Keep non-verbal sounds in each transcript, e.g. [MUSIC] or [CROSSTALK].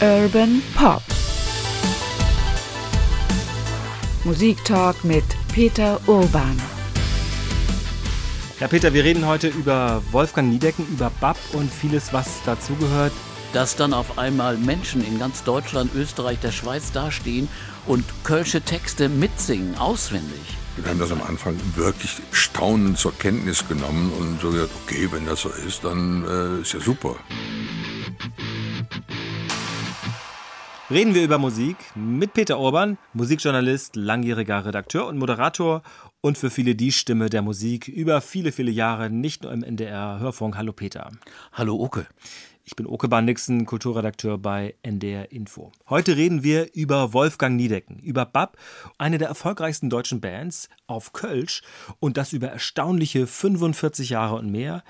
Urban Pop. Musiktalk mit Peter Urban. Ja, Peter, wir reden heute über Wolfgang Niedecken, über Bab und vieles, was dazugehört. Dass dann auf einmal Menschen in ganz Deutschland, Österreich, der Schweiz dastehen und kölsche Texte mitsingen, auswendig. Wir haben das am Anfang wirklich staunend zur Kenntnis genommen und so gesagt, okay, wenn das so ist, dann äh, ist ja super. Reden wir über Musik mit Peter Urban, Musikjournalist, langjähriger Redakteur und Moderator und für viele die Stimme der Musik über viele, viele Jahre, nicht nur im NDR Hörfunk. Hallo Peter. Hallo Oke. Ich bin Oke Bandixen, Kulturredakteur bei NDR Info. Heute reden wir über Wolfgang Niedecken, über Bab, eine der erfolgreichsten deutschen Bands auf Kölsch und das über erstaunliche 45 Jahre und mehr,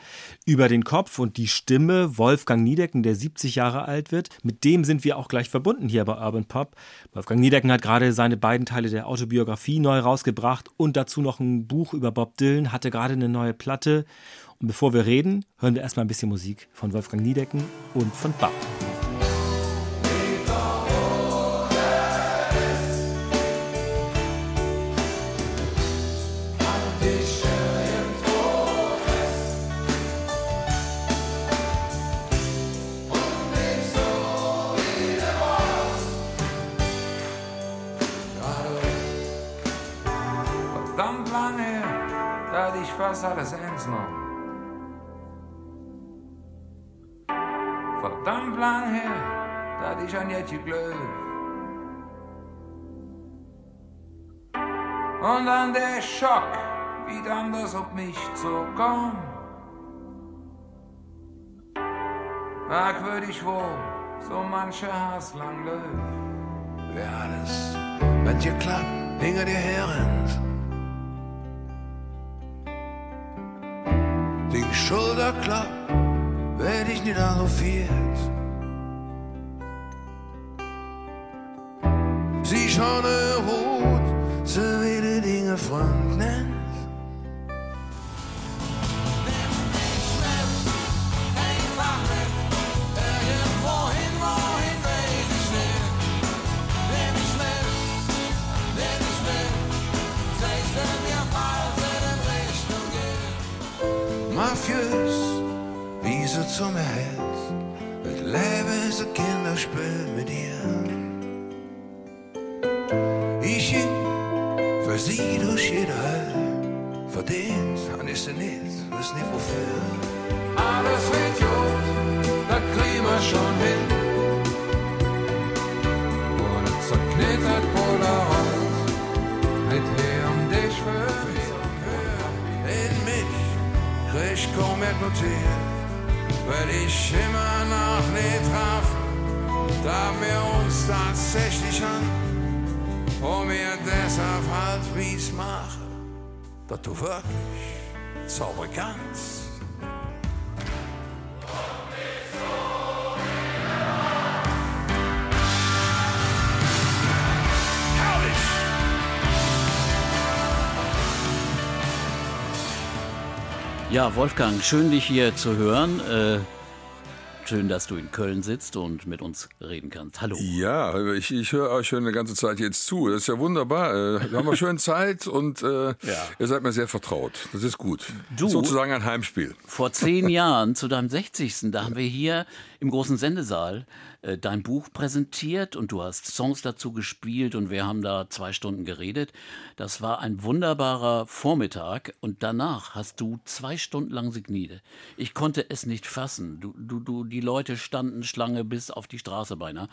über den Kopf und die Stimme Wolfgang Niedecken, der 70 Jahre alt wird. Mit dem sind wir auch gleich verbunden hier bei Urban Pop. Wolfgang Niedecken hat gerade seine beiden Teile der Autobiografie neu rausgebracht und dazu noch ein Buch über Bob Dylan, hatte gerade eine neue Platte und bevor wir reden, hören wir erstmal ein bisschen Musik von Wolfgang Niedecken und von Bach. Verdammt lange, da hatte ich fast alles ernst verdammt lang her, da hatte ich an Jetje Glöw. Und dann der Schock, wie dann das auf mich zukam. Merkwürdig wohl, so mancher Hass lang läuft. Wer alles, wenn dir klappt, hinter dir herrennt. Die Schulter klappt werd ich nicht anrufiert. Sie schon rot, so wie die wie sie zu mir hält. Das Leben ist ein Kinderspiel mit ihr. Ich ging für sie durch jede Hölle. Verdient han ich sie nicht, weiß nicht wofür. Alles wird gut, das kriegen wir schon hin. Ohne zerknittert Polaroid, mit her und dich für In mich krieg kaum mehr notiert weil ich immer noch nicht traf, da wir uns tatsächlich an und mir deshalb halt wie's machen, dass du wirklich zaubern kannst. Ja, Wolfgang, schön dich hier zu hören. Äh, schön, dass du in Köln sitzt und mit uns reden kannst. Hallo. Ja, ich, ich höre euch schon eine ganze Zeit jetzt zu. Das ist ja wunderbar. Äh, wir haben schön Zeit und äh, ja. ihr seid mir sehr vertraut. Das ist gut. Du, Sozusagen ein Heimspiel. Vor zehn Jahren, zu deinem 60. Da haben wir hier im großen Sendesaal äh, dein Buch präsentiert und du hast Songs dazu gespielt und wir haben da zwei Stunden geredet. Das war ein wunderbarer Vormittag und danach hast du zwei Stunden lang signiert. Ich konnte es nicht fassen. Du, du, du, die Leute standen Schlange bis auf die Straße beinahe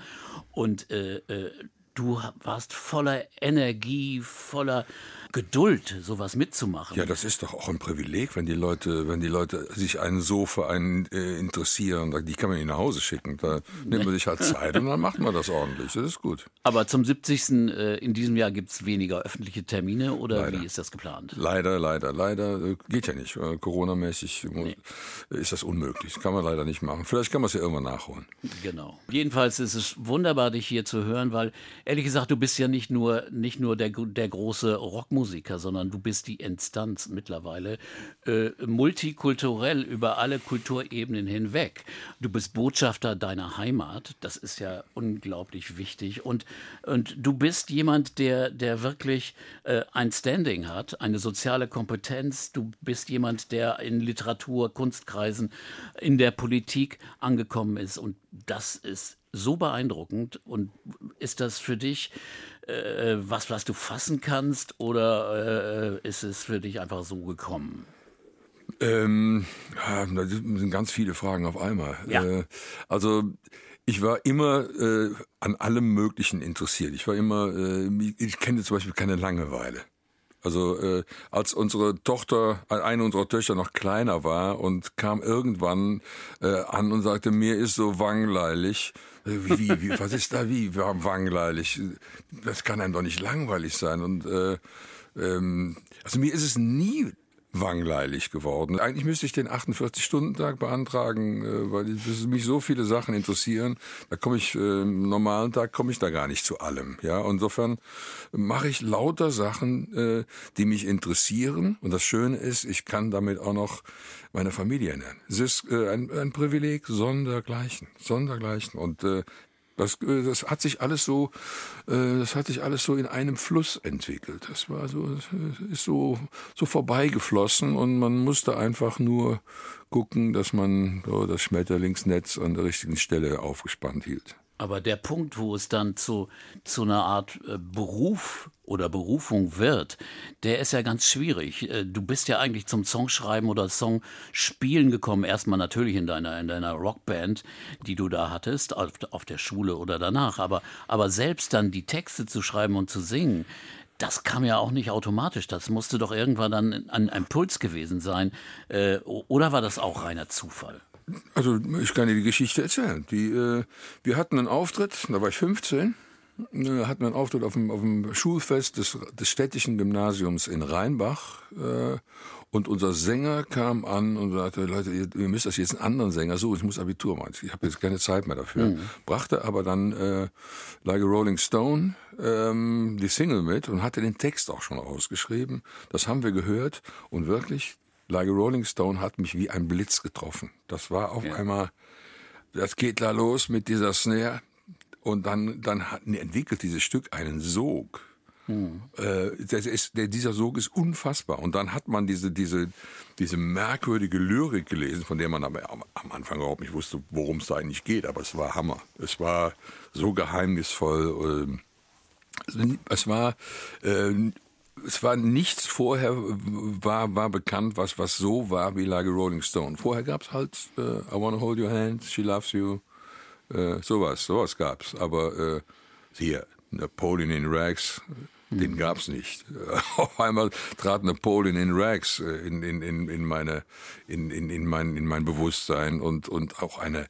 und äh, äh, du warst voller Energie, voller Geduld, sowas mitzumachen. Ja, das ist doch auch ein Privileg, wenn die Leute, wenn die Leute sich einen so für einen äh, interessieren. Die kann man nicht nach Hause schicken. Da nimmt man sich halt [LAUGHS] Zeit und dann macht man das ordentlich. Das ist gut. Aber zum 70. Äh, in diesem Jahr gibt es weniger öffentliche Termine oder leider. wie ist das geplant? Leider, leider, leider. Äh, geht ja nicht. Äh, Corona-mäßig nee. ist das unmöglich. Das kann man leider nicht machen. Vielleicht kann man es ja irgendwann nachholen. Genau. Jedenfalls ist es wunderbar, dich hier zu hören, weil ehrlich gesagt, du bist ja nicht nur, nicht nur der, der große Rockmusiker, sondern du bist die Instanz mittlerweile äh, multikulturell über alle Kulturebenen hinweg. Du bist Botschafter deiner Heimat, das ist ja unglaublich wichtig. Und, und du bist jemand, der, der wirklich äh, ein Standing hat, eine soziale Kompetenz. Du bist jemand, der in Literatur, Kunstkreisen, in der Politik angekommen ist. Und das ist so beeindruckend. Und ist das für dich äh, was, was du fassen kannst oder äh, ist es für dich einfach so gekommen? Ähm, das sind ganz viele Fragen auf einmal. Ja. Äh, also ich war immer äh, an allem Möglichen interessiert. Ich war immer, äh, ich kenne zum Beispiel keine Langeweile. Also äh, als unsere Tochter, eine unserer Töchter noch kleiner war und kam irgendwann äh, an und sagte, mir ist so wangleilig. Wie, wie, was ist da wie wangleilig? Das kann einem doch nicht langweilig sein. Und äh, ähm, also mir ist es nie wangleilig geworden. Eigentlich müsste ich den 48-Stunden-Tag beantragen, äh, weil mich so viele Sachen interessieren. Da komme ich, äh, im normalen Tag komme ich da gar nicht zu allem. Ja, insofern mache ich lauter Sachen, äh, die mich interessieren. Und das Schöne ist, ich kann damit auch noch meine Familie ernähren. Es ist ein, ein Privileg, sondergleichen, sondergleichen. Und das, das hat sich alles so, das hat sich alles so in einem Fluss entwickelt. Das war so, ist so, so vorbeigeflossen und man musste einfach nur gucken, dass man so das Schmetterlingsnetz an der richtigen Stelle aufgespannt hielt. Aber der Punkt, wo es dann zu, zu einer Art äh, Beruf oder Berufung wird, der ist ja ganz schwierig. Äh, du bist ja eigentlich zum Songschreiben oder Songspielen gekommen. Erstmal natürlich in deiner, in deiner Rockband, die du da hattest, auf, auf der Schule oder danach. Aber, aber selbst dann die Texte zu schreiben und zu singen, das kam ja auch nicht automatisch. Das musste doch irgendwann dann ein Impuls gewesen sein. Äh, oder war das auch reiner Zufall? Also ich kann dir die Geschichte erzählen. Die, äh, wir hatten einen Auftritt, da war ich 15, hatten wir einen Auftritt auf dem, auf dem Schulfest des, des städtischen Gymnasiums in Rheinbach. Äh, und unser Sänger kam an und sagte, Leute, ihr, ihr müsst euch jetzt einen anderen Sänger suchen, ich muss Abitur machen. Ich habe jetzt keine Zeit mehr dafür. Mhm. Brachte aber dann äh, Like a Rolling Stone ähm, die Single mit und hatte den Text auch schon ausgeschrieben. Das haben wir gehört und wirklich Like a Rolling Stone hat mich wie ein Blitz getroffen. Das war auf ja. einmal, das geht da los mit dieser Snare und dann, dann hat, entwickelt dieses Stück einen Sog. Hm. Äh, ist, der, dieser Sog ist unfassbar. Und dann hat man diese, diese, diese merkwürdige Lyrik gelesen, von der man am, am Anfang überhaupt nicht wusste, worum es da eigentlich geht. Aber es war Hammer. Es war so geheimnisvoll. Äh, es war äh, es war nichts vorher war, war bekannt, was, was so war wie Like a Rolling Stone. Vorher gab es halt äh, I Wanna Hold Your Hand, She Loves You, äh, sowas, sowas gab's. Aber äh, hier, Napoleon in Rags, den hm. gab's nicht. [LAUGHS] Auf einmal trat Napoleon in Rags äh, in, in, in, in, meine, in, in, in, mein, in mein Bewusstsein und, und auch eine,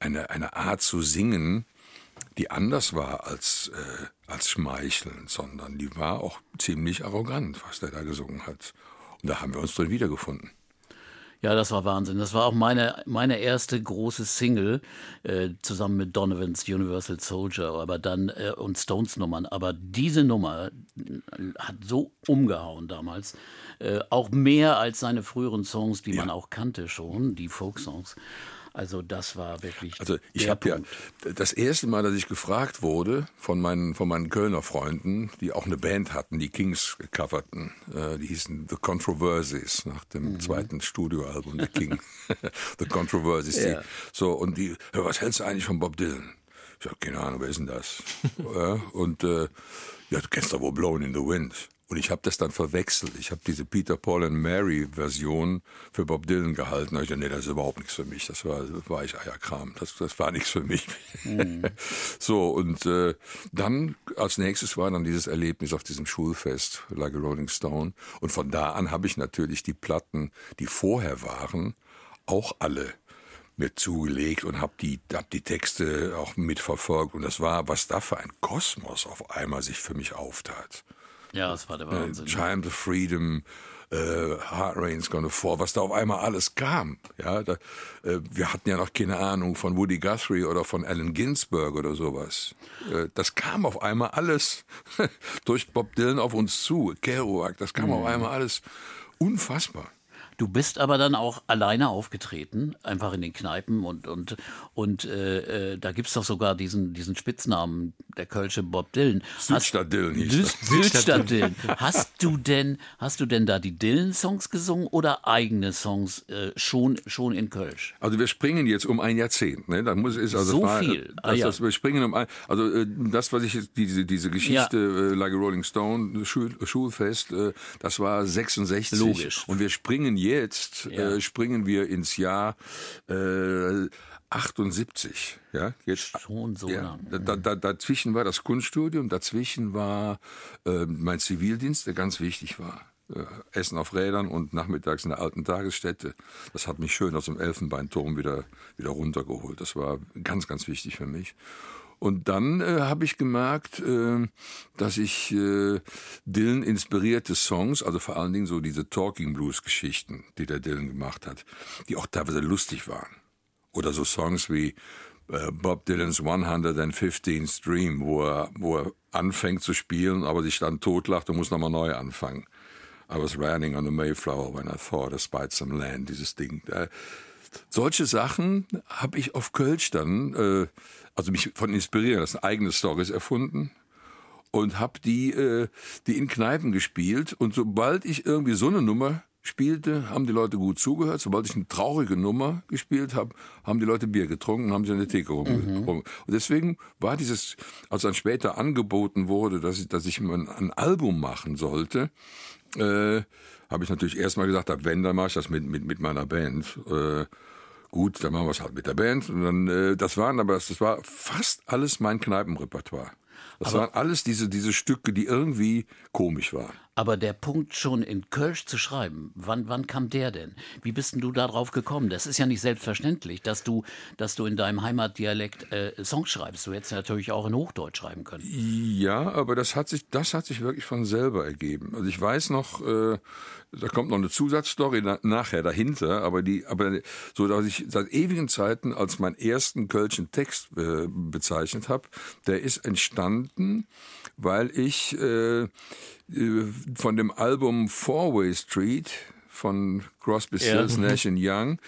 eine, eine Art zu singen, die anders war als, äh, als schmeichelnd, sondern die war auch ziemlich arrogant, was der da gesungen hat. Und da haben wir uns drin wiedergefunden. Ja, das war Wahnsinn. Das war auch meine, meine erste große Single, äh, zusammen mit Donovans Universal Soldier, aber dann äh, und Stones Nummern. Aber diese Nummer äh, hat so umgehauen damals. Äh, auch mehr als seine früheren Songs, die ja. man auch kannte schon, die Folk-Songs. Also das war wirklich. Also ich habe ja das erste Mal, dass ich gefragt wurde von meinen von meinen Kölner Freunden, die auch eine Band hatten, die Kings coverten, äh, die hießen The Controversies nach dem mhm. zweiten Studioalbum der King, [LAUGHS] The Controversies. Ja. Die, so und die, was hältst du eigentlich von Bob Dylan? Ich habe keine Ahnung, wer ist denn das? [LAUGHS] ja, und äh, ja, du kennst doch wohl Blowing in the Wind. Und ich habe das dann verwechselt. Ich habe diese Peter, Paul and Mary Version für Bob Dylan gehalten. Da ich dachte, nee, das ist überhaupt nichts für mich. Das war, war ich Eierkram. Das, das war nichts für mich. Mhm. [LAUGHS] so, und äh, dann als nächstes war dann dieses Erlebnis auf diesem Schulfest, Like a Rolling Stone. Und von da an habe ich natürlich die Platten, die vorher waren, auch alle mir zugelegt und habe die, hab die Texte auch mitverfolgt. Und das war, was da für ein Kosmos auf einmal sich für mich auftat. Ja, das war der Wahnsinn. Child of Freedom, äh, Hard Rain's Gonna Fall, was da auf einmal alles kam. Ja, da, äh, wir hatten ja noch keine Ahnung von Woody Guthrie oder von Allen Ginsberg oder sowas. Äh, das kam auf einmal alles [LAUGHS] durch Bob Dylan auf uns zu. Kerouac, das kam auf einmal alles unfassbar. Du bist aber dann auch alleine aufgetreten, einfach in den Kneipen und und und äh, äh, da gibt's doch sogar diesen diesen Spitznamen der Kölsche Bob Dylan. Südstadt Dylan hieß Süd, das. Südstadt Dylan. Hast du denn hast du denn da die Dylan Songs gesungen oder eigene Songs äh, schon schon in Kölsch? Also wir springen jetzt um ein Jahrzehnt, ne? Da muss ist also So es war, viel. Ah, Das, ja. das, wir springen um ein, also äh, das, was ich jetzt diese diese Geschichte äh, Like a Rolling Stone Schul, Schulfest, äh, das war 66 Logisch. und wir springen jetzt Ja. äh, springen wir ins Jahr äh, 78, ja jetzt Schon so ja, lang. da, da, dazwischen war das Kunststudium, dazwischen war äh, mein Zivildienst, der ganz wichtig war. Äh, Essen auf Rädern und nachmittags in der alten Tagesstätte. Das hat mich schön aus dem Elfenbeinturm wieder, wieder runtergeholt. Das war ganz, ganz wichtig für mich. Und dann äh, habe ich gemerkt, äh, dass ich äh, Dylan inspirierte Songs, also vor allen Dingen so diese Talking Blues Geschichten, die der Dylan gemacht hat, die auch teilweise lustig waren. Oder so Songs wie äh, Bob Dylans 115th Dream, wo er, wo er anfängt zu spielen, aber sich dann totlacht und muss nochmal neu anfangen. I was running on the Mayflower when I thought I spied some land, dieses Ding. Solche Sachen habe ich auf Kölsch dann, äh, also mich von inspirieren lassen, eigene Stories erfunden und habe die, äh, die in Kneipen gespielt. Und sobald ich irgendwie so eine Nummer spielte, haben die Leute gut zugehört. Sobald ich eine traurige Nummer gespielt habe, haben die Leute Bier getrunken, haben sie an der Theke rumgerungen. Und deswegen war dieses, als dann später angeboten wurde, dass ich, dass ich ein, ein Album machen sollte, äh, habe ich natürlich erstmal gesagt, wenn, dann mache ich das mit, mit, mit meiner Band. Äh, gut, dann machen wir es halt mit der Band. Und dann, äh, das waren aber, das war fast alles mein Kneipenrepertoire. Das waren alles diese, diese Stücke, die irgendwie komisch waren. Aber der Punkt schon in Kölsch zu schreiben, wann, wann kam der denn? Wie bist denn du darauf gekommen? Das ist ja nicht selbstverständlich, dass du, dass du in deinem Heimatdialekt äh, Songs schreibst. Du hättest natürlich auch in Hochdeutsch schreiben können. Ja, aber das hat sich, das hat sich wirklich von selber ergeben. Also ich weiß noch, äh, da kommt noch eine Zusatzstory na, nachher dahinter, aber die, aber so, dass ich seit ewigen Zeiten als meinen ersten kölschen Text äh, bezeichnet habe, der ist entstanden, weil ich äh, äh, von dem Album Four-Way Street von Crosby, Stills, Nash Young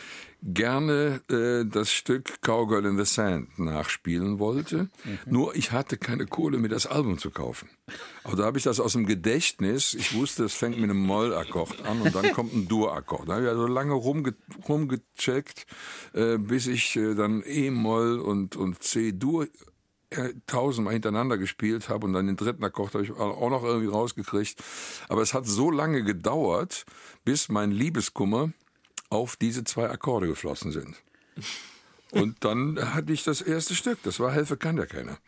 gerne äh, das Stück Cowgirl in the Sand nachspielen wollte. Nur ich hatte keine Kohle, mir das Album zu kaufen. Aber da habe ich das aus dem Gedächtnis. Ich wusste, es fängt mit einem Moll-Akkord an und dann kommt ein Dur-Akkord. Da habe ich also lange rumge rumgecheckt, äh, bis ich äh, dann E-Moll und, und C-Dur tausendmal hintereinander gespielt habe und dann den dritten Akkord habe ich auch noch irgendwie rausgekriegt. Aber es hat so lange gedauert, bis mein Liebeskummer auf diese zwei Akkorde geflossen sind. Und dann hatte ich das erste Stück. Das war Helfe kann ja keiner.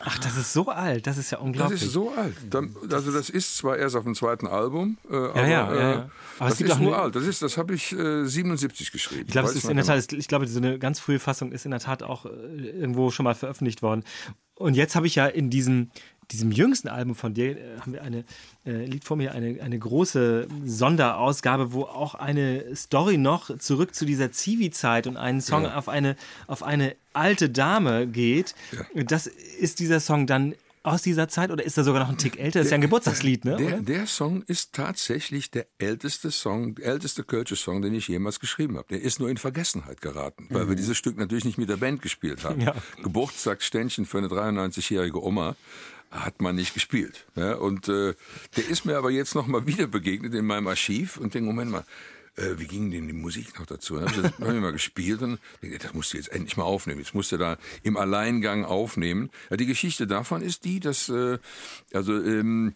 Ach, das ist so alt. Das ist ja Das unglaublich. ist so alt. Dann, also das ist zwar erst auf dem zweiten Album, äh, aber, ja, ja, ja. Äh, Aber das ist nur alt. Das ist, das habe ich äh, 77 geschrieben. Ich glaube, Weiß es ist noch in der genau. Tat, ich glaube, so eine ganz frühe Fassung ist in der Tat auch äh, irgendwo schon mal veröffentlicht worden. Und jetzt habe ich ja in diesem, diesem jüngsten Album von dir, äh, haben wir eine, äh, liegt vor mir eine, eine große Sonderausgabe, wo auch eine Story noch zurück zu dieser Zivi-Zeit und einen Song Ja. auf, eine, auf eine alte Dame geht. Das ist dieser Song dann aus dieser Zeit oder ist er sogar noch ein Tick älter? Das ist ja ein Geburtstagslied, ne? Der, der Song ist tatsächlich der älteste Song, der älteste Kölsche Song, den ich jemals geschrieben habe. Der ist nur in Vergessenheit geraten, weil wir dieses Stück natürlich nicht mit der Band gespielt haben. Mhm. Ja. Geburtstagsständchen für eine 93-jährige Oma hat man nicht gespielt. Ja, und äh, der ist mir aber jetzt noch mal wieder begegnet in meinem Archiv und denke, Moment mal, äh, wie ging denn die Musik noch dazu? Dann habe ich das hab mal gespielt und denke, das musst du jetzt endlich mal aufnehmen. Jetzt musst du da im Alleingang aufnehmen. Ja, die Geschichte davon ist die, dass äh, also ähm,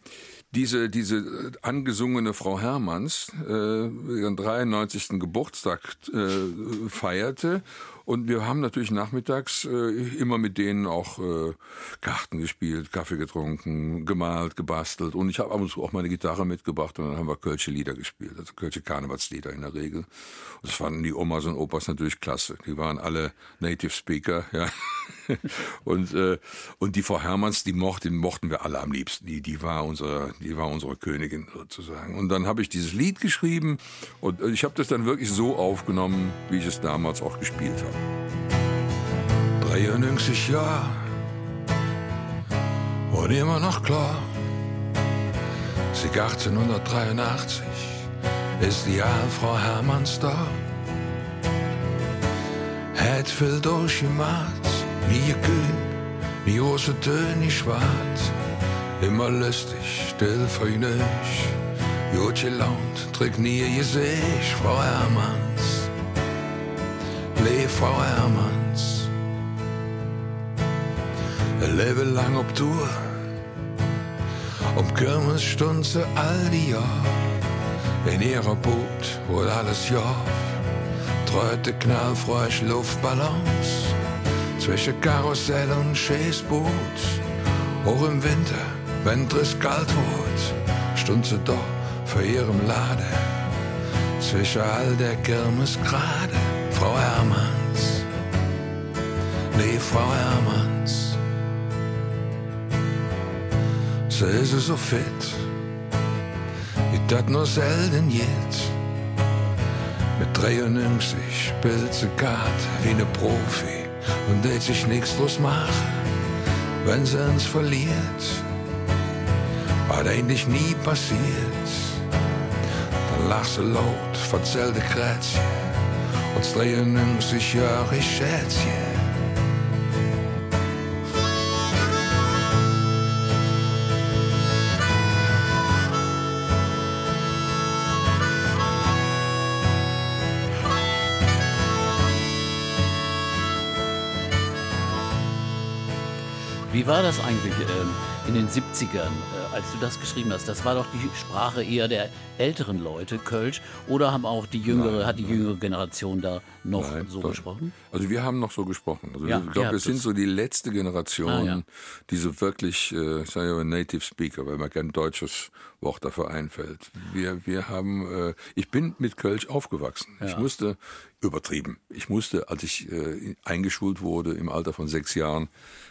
diese diese äh, angesungene Frau Hermanns äh, ihren 93. Geburtstag äh, feierte und wir haben natürlich nachmittags äh, immer mit denen auch äh, Karten gespielt, Kaffee getrunken, gemalt, gebastelt und ich habe ab und zu auch meine Gitarre mitgebracht und dann haben wir Kölsche Lieder gespielt, also Kölsche Karnevalslieder in der Regel. Und das fanden die Omas und Opas natürlich klasse. Die waren alle Native Speaker, [LAUGHS] ja. und, äh, und die Frau Hermanns, die mochten, mochten wir alle am liebsten. Die, die, war unsere, die war unsere Königin sozusagen. Und dann habe ich dieses Lied geschrieben und ich habe das dann wirklich so aufgenommen, wie ich es damals auch gespielt habe. 93 Jahre und immer noch klar. Sieg 1883 ist die Frau Hermanns da. Het viel durchgemacht, nie kühn, nie große Töne, nie schwarz. Immer lustig, still fröhlich, gut gelaunt, trägt nie ihr Gesicht, Frau Hermanns. Leb Frau Hermanns. Ein Leben lang ob Tour, um Kirmes stund sie all die Jahr. In ihrer Boot wurde alles ja Treute knallfresh Luftballons zwischen Karussell und Schäßboot. Auch im Winter, wenn es kalt wird, stund sie doch vor ihrem Lade. Zwischen all der Kirmes gerade, Frau Hermanns. Nee, Frau Hermanns. Sie ist so fit, wie das nur selten jetzt. Mit 93 spielt sie Karte wie ne Profi und lädt sich nichts draus machen, wenn sie uns verliert. Was eigentlich nie passiert. Dann lach sie laut, verzählt de Krätzchen und 93 Jahre Schätzchen. Wie war das eigentlich ähm, in den 70ern, äh, als du das geschrieben hast? Das war doch die Sprache eher der älteren Leute, Kölsch, oder haben auch die jüngere, Nein, hat die jüngere Generation da noch Nein, so doch. gesprochen? Also wir haben noch so gesprochen. Also Ja, ich glaube, wir sind so die letzte Generation, Ah, ja. die so wirklich, äh, ich sage ja Native Speaker, weil mir kein deutsches Wort dafür einfällt. Wir, wir haben, äh, ich bin mit Kölsch aufgewachsen. Ich musste, übertrieben, ich musste, als ich eingeschult wurde im Alter von sechs Jahren,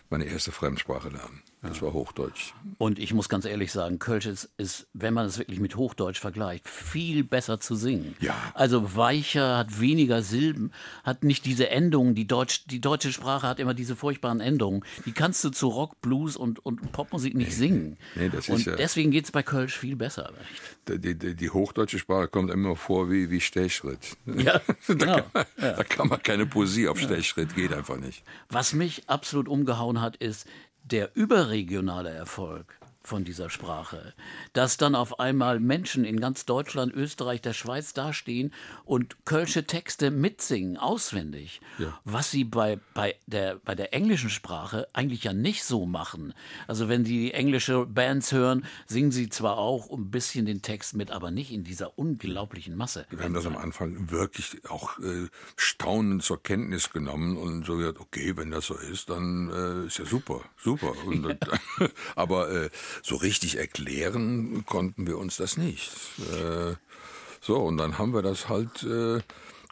meine erste Fremdsprache lernen. Das war Hochdeutsch. Und ich muss ganz ehrlich sagen, Kölsch ist, ist, wenn man es wirklich mit Hochdeutsch vergleicht, viel besser zu singen. Ja. Also weicher, hat weniger Silben, hat nicht diese Endungen. Die, Deutsch, die deutsche Sprache hat immer diese furchtbaren Endungen. Die kannst du zu Rock, Blues und, und Popmusik nicht singen. nee, das ist und ja- deswegen geht es bei Kölsch viel besser. Die, die, die hochdeutsche Sprache kommt immer vor wie, wie Stechschritt. Ja, [LAUGHS] da, genau. kann man, da kann man keine Poesie auf Stechschritt, geht einfach nicht. Was mich absolut umgehauen hat, ist der überregionale Erfolg von dieser Sprache. Dass dann auf einmal Menschen in ganz Deutschland, Österreich, der Schweiz dastehen und kölsche Texte mitsingen, auswendig. Ja. Was sie bei, bei, der, bei der englischen Sprache eigentlich ja nicht so machen. Also wenn sie englische Bands hören, singen sie zwar auch ein bisschen den Text mit, aber nicht in dieser unglaublichen Masse. Wir haben das am Anfang wirklich auch äh, staunend zur Kenntnis genommen und so gesagt, okay, wenn das so ist, dann äh, ist ja super, super. Und, [LAUGHS] dann- [LAUGHS] aber äh, so richtig erklären konnten wir uns das nicht. Äh, so, und dann haben wir das halt, äh,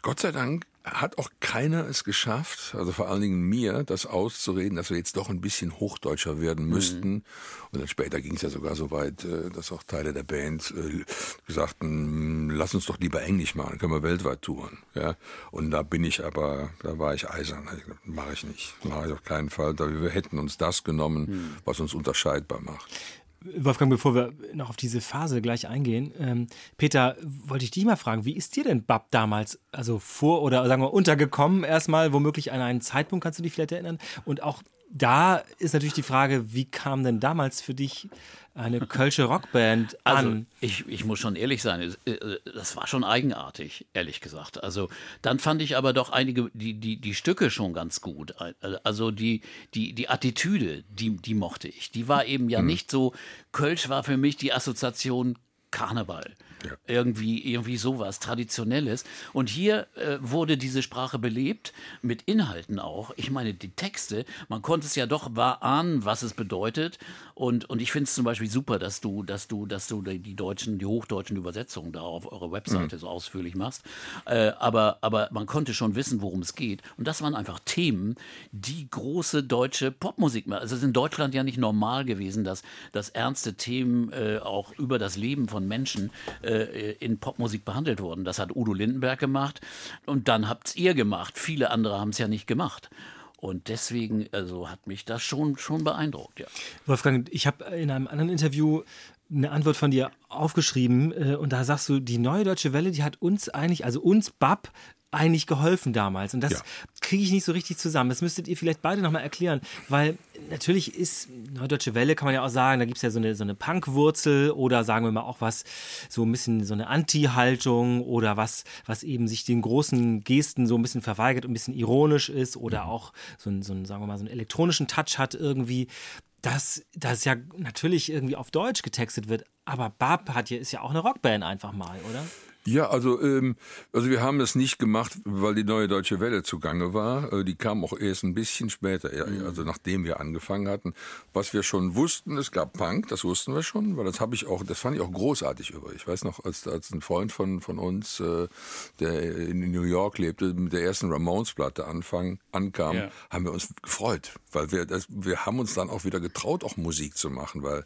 Gott sei Dank hat auch keiner es geschafft, also vor allen Dingen mir, das auszureden, dass wir jetzt doch ein bisschen hochdeutscher werden müssten. Und dann später ging es ja sogar so weit, äh, dass auch Teile der Band äh, sagten, lass uns doch lieber Englisch machen, können wir weltweit touren. Ja? Und da bin ich aber, da war ich eisern. Mache ich nicht, mache ich auf keinen Fall. Wir hätten uns das genommen, was uns unterscheidbar macht. Wolfgang, bevor wir noch auf diese Phase gleich eingehen, ähm, Peter, wollte ich dich mal fragen, wie ist dir denn Bab damals, also vor oder sagen wir untergekommen erstmal, womöglich an einen Zeitpunkt, kannst du dich vielleicht erinnern? Und auch da ist natürlich die Frage, wie kam denn damals für dich eine kölsche Rockband [LAUGHS] Also an? ich, ich muss schon ehrlich sein, äh, das war schon eigenartig, ehrlich gesagt. Also dann fand ich aber doch einige, die, die, die Stücke schon ganz gut. Also die, die, die Attitüde, die, die mochte ich. Die war eben ja nicht so, Kölsch war für mich die Assoziation Karneval. Ja. Irgendwie, irgendwie sowas Traditionelles. Und hier äh, wurde diese Sprache belebt, mit Inhalten auch. Ich meine, die Texte, man konnte es ja doch wahr ahnen, was es bedeutet. Und, und ich finde es zum Beispiel super, dass du, dass du, dass du die deutschen, die hochdeutschen Übersetzungen da auf eurer Webseite mhm. so ausführlich machst. Äh, aber, aber man konnte schon wissen, worum es geht. Und das waren einfach Themen, die große deutsche Popmusik machen. Also es ist in Deutschland ja nicht normal gewesen, dass, dass ernste Themen äh, auch über das Leben von Menschen äh, in Popmusik behandelt wurden. Das hat Udo Lindenberg gemacht und dann habt ihr gemacht. Viele andere haben es ja nicht gemacht. Und deswegen, also hat mich das schon, schon beeindruckt, ja. Wolfgang, ich habe in einem anderen Interview eine Antwort von dir aufgeschrieben äh, und da sagst du, die neue Deutsche Welle, die hat uns eigentlich, also uns BAP, eigentlich geholfen damals? Und das ja. kriege ich nicht so richtig zusammen. Das müsstet ihr vielleicht beide nochmal erklären, weil natürlich ist Neudeutsche Welle, kann man ja auch sagen, da gibt es ja so eine, so eine Punk-Wurzel oder sagen wir mal auch was, so ein bisschen so eine Anti-Haltung oder was, was eben sich den großen Gesten so ein bisschen verweigert und ein bisschen ironisch ist oder mhm. auch so einen, so einen, sagen wir mal, so einen elektronischen Touch hat irgendwie dass das ja natürlich irgendwie auf Deutsch getextet wird, aber Bab hat ja, ist ja auch eine Rockband einfach mal, oder? Ja, also, ähm, also wir haben das nicht gemacht, weil die neue Deutsche Welle zugange war. Äh, die kam auch erst ein bisschen später, mhm. also nachdem wir angefangen hatten. Was wir schon wussten, es gab Punk, das wussten wir schon, weil das habe ich auch, das fand ich auch großartig über. Ich weiß noch, als, als ein Freund von, von uns, äh, der in New York lebte, mit der ersten Ramones-Platte anfang, ankam, ja. haben wir uns gefreut, weil wir, das, wir haben uns dann auch wieder getraut, auch Musik zu machen, weil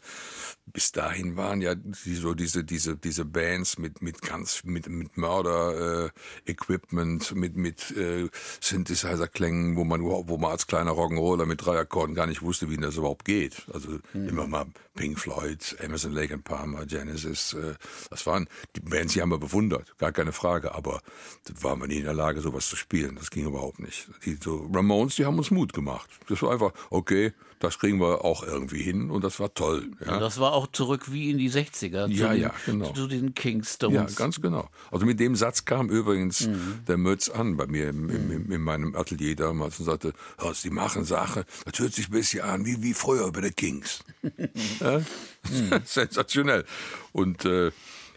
bis dahin waren ja die, so diese, diese, diese Bands mit, mit ganz mit, mit Mörder-Equipment, äh, mit, mit äh, Synthesizer-Klängen, wo man wo man als kleiner Rock'n'Roller mit drei Akkorden gar nicht wusste, wie das überhaupt geht. Also mhm. immer mal Pink Floyd, Emerson, Lake and Palmer, Genesis, äh, das waren die Bands, die haben wir bewundert, gar keine Frage, aber das waren wir nie in der Lage, sowas zu spielen. Das ging überhaupt nicht. Die so Ramones, die haben uns Mut gemacht. Das war einfach, okay, das kriegen wir auch irgendwie hin und das war toll. Ja. das war auch zurück wie in die 60er. Ja, den, ja, genau. Zu den Kingstones. Ja, ganz genau. Also mit dem Satz kam übrigens mhm. der Mötz an bei mir im, im, im, in meinem Atelier damals und sagte, Sie machen Sache, das hört sich ein bisschen an wie, wie früher bei den Kings. [LAUGHS] ja? mhm. [LAUGHS] Sensationell. Und äh,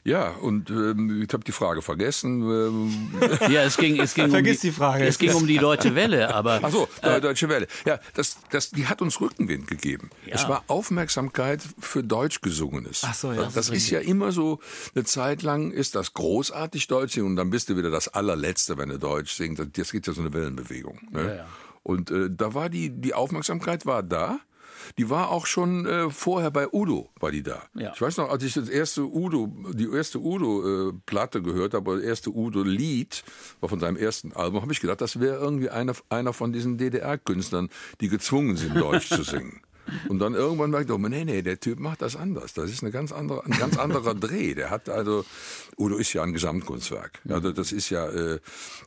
ja, und ähm, ich habe die Frage vergessen. Ähm. [LAUGHS] Ja, es ging, es ging Vergiss um die, die, Frage. Es ging um die Deutsche Welle, aber. Ach so, äh, Deutsche Welle. Ja, das, das, die hat uns Rückenwind gegeben. Ja. Es war Aufmerksamkeit für Deutsch gesungenes. Ach so, ja. Das, das ist, ist ja immer so, eine Zeit lang ist das großartig Deutsch singen und dann bist du wieder das allerletzte, wenn du Deutsch singst. Das geht ja so eine Wellenbewegung. Ne? Ja, ja. Und äh, da war die, die Aufmerksamkeit war da. Die war auch schon äh, vorher bei Udo, war die da. Ja. Ich weiß noch, als ich das erste Udo, die erste Udo-Platte äh, gehört habe, das erste Udo-Lied, war von seinem ersten Album, habe ich gedacht, das wäre irgendwie einer, einer von diesen DDR-Künstlern, die gezwungen sind, Deutsch zu singen. Und dann irgendwann merkt man, nee, nee, der Typ macht das anders. Das ist eine ganz andere, ein ganz anderer [LAUGHS] Dreh. Der hat also, Udo ist ja ein Gesamtkunstwerk. Also das ist ja äh,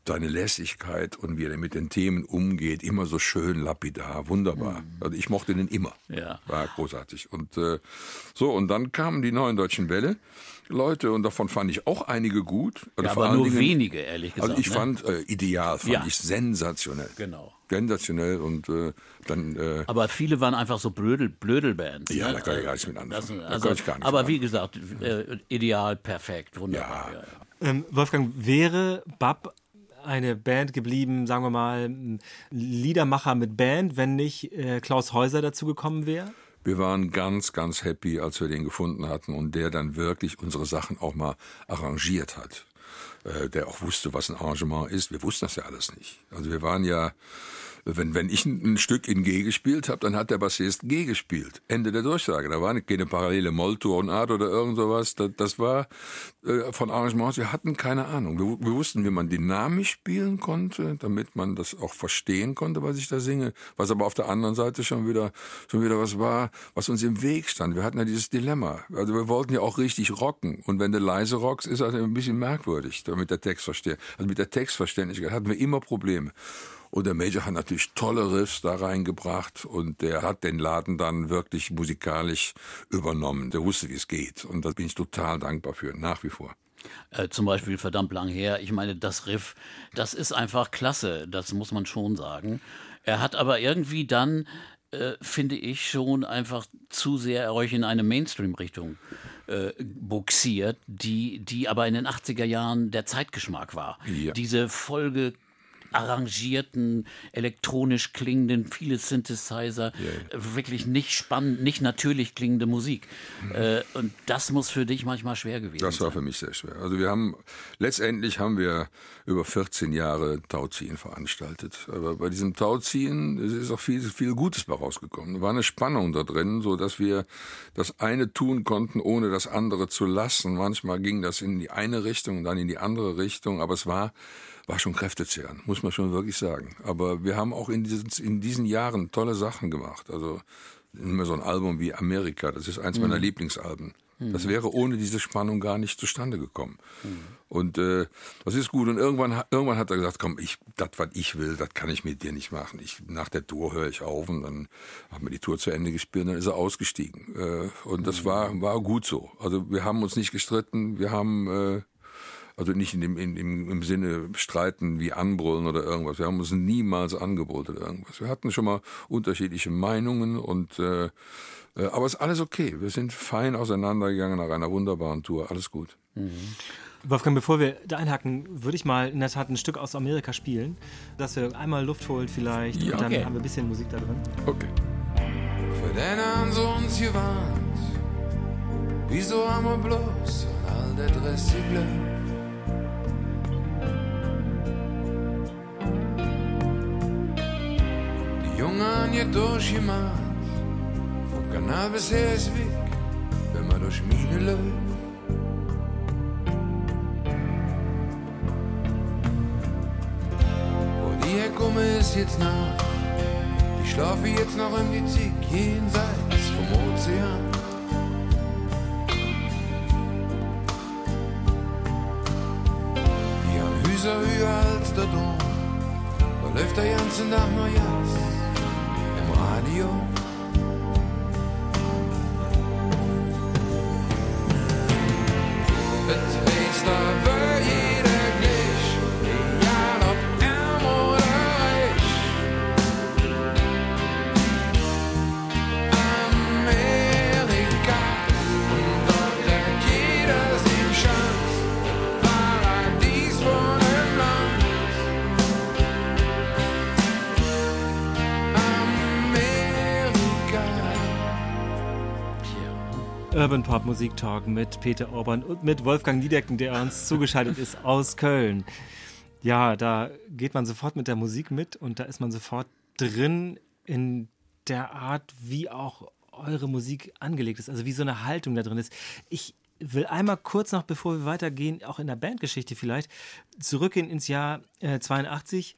seine Lässigkeit und wie er mit den Themen umgeht, immer so schön lapidar, wunderbar. Mhm. Also ich mochte den immer. Ja. War großartig. Und äh, so, und dann kamen die neuen deutschen Welle. Leute und davon fand ich auch einige gut. Ja, aber nur Dingen, wenige, ehrlich gesagt. Also ich ne? fand äh, ideal, fand ja. ich sensationell. Genau sensationell und äh, dann. Äh, aber viele waren einfach so Blödel, Blödelbands. Ja, ne? da kann ich gar nichts mit anfangen. Das, also, gar aber wie gesagt, äh, ideal, perfekt, wunderbar. Ja. Ja, ja. Ähm, Wolfgang, wäre Bab eine Band geblieben, sagen wir mal, Liedermacher mit Band, wenn nicht äh, Klaus Häuser dazu gekommen wäre? Wir waren ganz, ganz happy, als wir den gefunden hatten und der dann wirklich unsere Sachen auch mal arrangiert hat. Äh, der auch wusste, was ein Arrangement ist. Wir wussten das ja alles nicht. Also wir waren ja wenn, wenn ich ein, Stück in G gespielt habe, dann hat der Bassist G gespielt. Ende der Durchsage. Da war keine parallele Molltonart oder irgend sowas. Das, das war äh, von Arrangements, wir hatten keine Ahnung. Wir, wir, wussten, wie man dynamisch spielen konnte, damit man das auch verstehen konnte, was ich da singe. Was aber auf der anderen Seite schon wieder, schon wieder was war, was uns im Weg stand. Wir hatten ja dieses Dilemma. Also wir wollten ja auch richtig rocken. Und wenn du leise rockst, ist das ein bisschen merkwürdig, damit der Text versteht. Also mit der Textverständlichkeit hatten wir immer Probleme. Und der Major hat natürlich tolle Riffs da reingebracht und der hat den Laden dann wirklich musikalisch übernommen. Der wusste, wie es geht. Und da bin ich total dankbar für, nach wie vor. Äh, zum Beispiel verdammt lang her. Ich meine, das Riff, das ist einfach klasse, das muss man schon sagen. Er hat aber irgendwie dann, äh, finde ich, schon einfach zu sehr euch in eine Mainstream-Richtung äh, buxiert, die, die aber in den 80er Jahren der Zeitgeschmack war. Ja. Diese Folge arrangierten, elektronisch klingenden, viele Synthesizer, äh, wirklich nicht spannend, nicht natürlich klingende Musik. Äh, und das muss für dich manchmal schwer gewesen Das war sein. für mich sehr schwer. Also wir haben, letztendlich haben wir über 14 Jahre Tauziehen veranstaltet. Aber bei diesem Tauziehen ist auch viel, viel Gutes bei rausgekommen. Da war eine Spannung da drin, so dass wir das eine tun konnten, ohne das andere zu lassen. Manchmal ging das in die eine Richtung, dann in die andere Richtung, aber es war, war schon kräftezehrend, muss man schon wirklich sagen. Aber wir haben auch in diesen, in diesen Jahren tolle Sachen gemacht. Also immer so ein Album wie Amerika, das ist eins meiner Lieblingsalben. Das wäre ohne diese Spannung gar nicht zustande gekommen. Und äh, das ist gut. Und irgendwann, irgendwann hat er gesagt, komm, ich, das, was ich will, das kann ich mit dir nicht machen. Ich, nach der Tour höre ich auf und dann haben wir die Tour zu Ende gespielt und dann ist er ausgestiegen. Äh, und das war, war gut so. Also wir haben uns nicht gestritten, wir haben äh, also nicht in dem, in, im, im Sinne streiten wie anbrüllen oder irgendwas. Wir haben uns niemals angebrüllt oder irgendwas. Wir hatten schon mal unterschiedliche Meinungen und äh, äh, aber es ist alles okay. Wir sind fein auseinandergegangen nach einer wunderbaren Tour. Alles gut. Wolfgang, bevor wir da einhaken, würde ich mal in der Tat ein Stück aus Amerika spielen, dass wir einmal Luft holt vielleicht Ja. und dann Okay. haben wir ein bisschen Musik da drin. Okay. Für den haben sie uns gewarnt. Wieso haben wir bloß an all der Dress geglaubt? Haben hier durchgemacht. Vom Kanal bis her ist weg, wenn man durch Mine läuft. Wo die herkomme ist jetzt nach. Ich schlafe jetzt noch im Gizig jenseits vom Ozean. Die haben Hüser höher als der Dom. Da läuft der ganze Tag nur im Radio. Het is daar Urban Pop Musik Talk mit Peter Orban und mit Wolfgang Niedecken, der uns zugeschaltet ist aus Köln. Ja, da geht man sofort mit der Musik mit und da ist man sofort drin in der Art, wie auch eure Musik angelegt ist, also wie so eine Haltung da drin ist. Ich will einmal kurz noch, bevor wir weitergehen, auch in der Bandgeschichte vielleicht, zurückgehen ins Jahr äh, 82.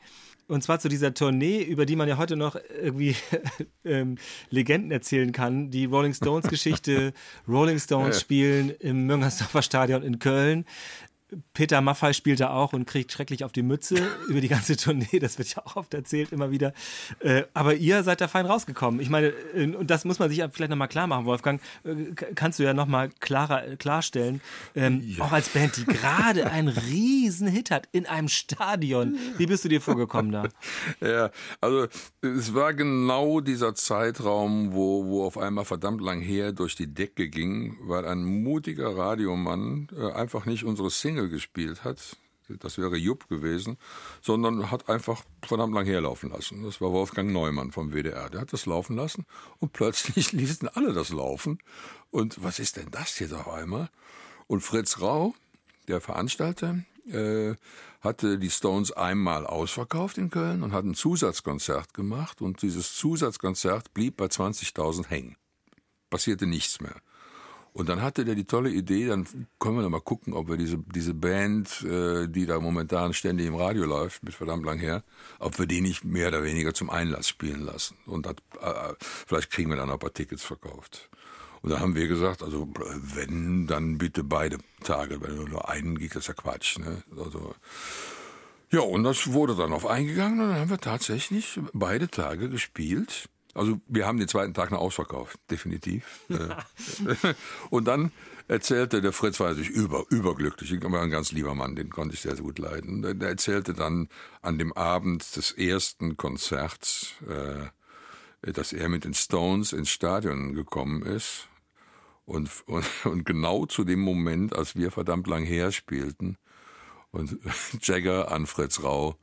Und zwar zu dieser Tournee, über die man ja heute noch irgendwie [LAUGHS] ähm, Legenden erzählen kann. Die Rolling Stones Geschichte. [LAUGHS] Rolling Stones spielen im Müngersdorfer Stadion in Köln. Peter Maffay spielt da auch und kriegt schrecklich auf die Mütze [LAUGHS] über die ganze Tournee. Das wird ja auch oft erzählt, immer wieder. Äh, aber ihr seid da fein rausgekommen. Ich meine, äh, und das muss man sich ja vielleicht nochmal klar machen, Wolfgang. Äh, kannst du ja nochmal klarer klarstellen. Ähm, Auch als Band, die gerade einen riesen Hit hat in einem Stadion. Wie bist du dir vorgekommen da? [LAUGHS] Ja, also es war genau dieser Zeitraum, wo, wo auf einmal verdammt lang her durch die Decke ging, weil ein mutiger Radiomann einfach nicht unsere Single gespielt hat. Das wäre Jupp gewesen, sondern hat einfach verdammt lang herlaufen lassen. Das war Wolfgang Neumann vom WDR. Der hat das laufen lassen und plötzlich [LAUGHS] ließen alle das laufen. Und was ist denn das jetzt auf einmal? Und Fritz Rau, der Veranstalter, äh, hatte die Stones einmal ausverkauft in Köln und hat ein Zusatzkonzert gemacht und dieses Zusatzkonzert blieb bei 20.000 hängen. Passierte nichts mehr. Und dann hatte der die tolle Idee, dann können wir noch mal gucken, ob wir diese, diese Band, äh, die da momentan ständig im Radio läuft, mit verdammt lang her, ob wir die nicht mehr oder weniger zum Einlass spielen lassen. Und das, äh, vielleicht kriegen wir dann noch ein paar Tickets verkauft. Und da haben wir gesagt, also wenn, dann bitte beide Tage. Wenn nur einen geht, das ist ja Quatsch. Ne? Also, ja, und das wurde dann auf eingegangen und dann haben wir tatsächlich beide Tage gespielt. Also wir haben den zweiten Tag noch ausverkauft, definitiv. Äh, [LAUGHS] und dann erzählte der Fritz war sich über, überglücklich, er war ein ganz lieber Mann, den konnte ich sehr, sehr gut leiden. Der erzählte dann an dem Abend des ersten Konzerts, äh, dass er mit den Stones ins Stadion gekommen ist Und, und, und genau zu dem Moment, als wir verdammt lang her spielten und [LAUGHS] Jagger an Fritz Rau,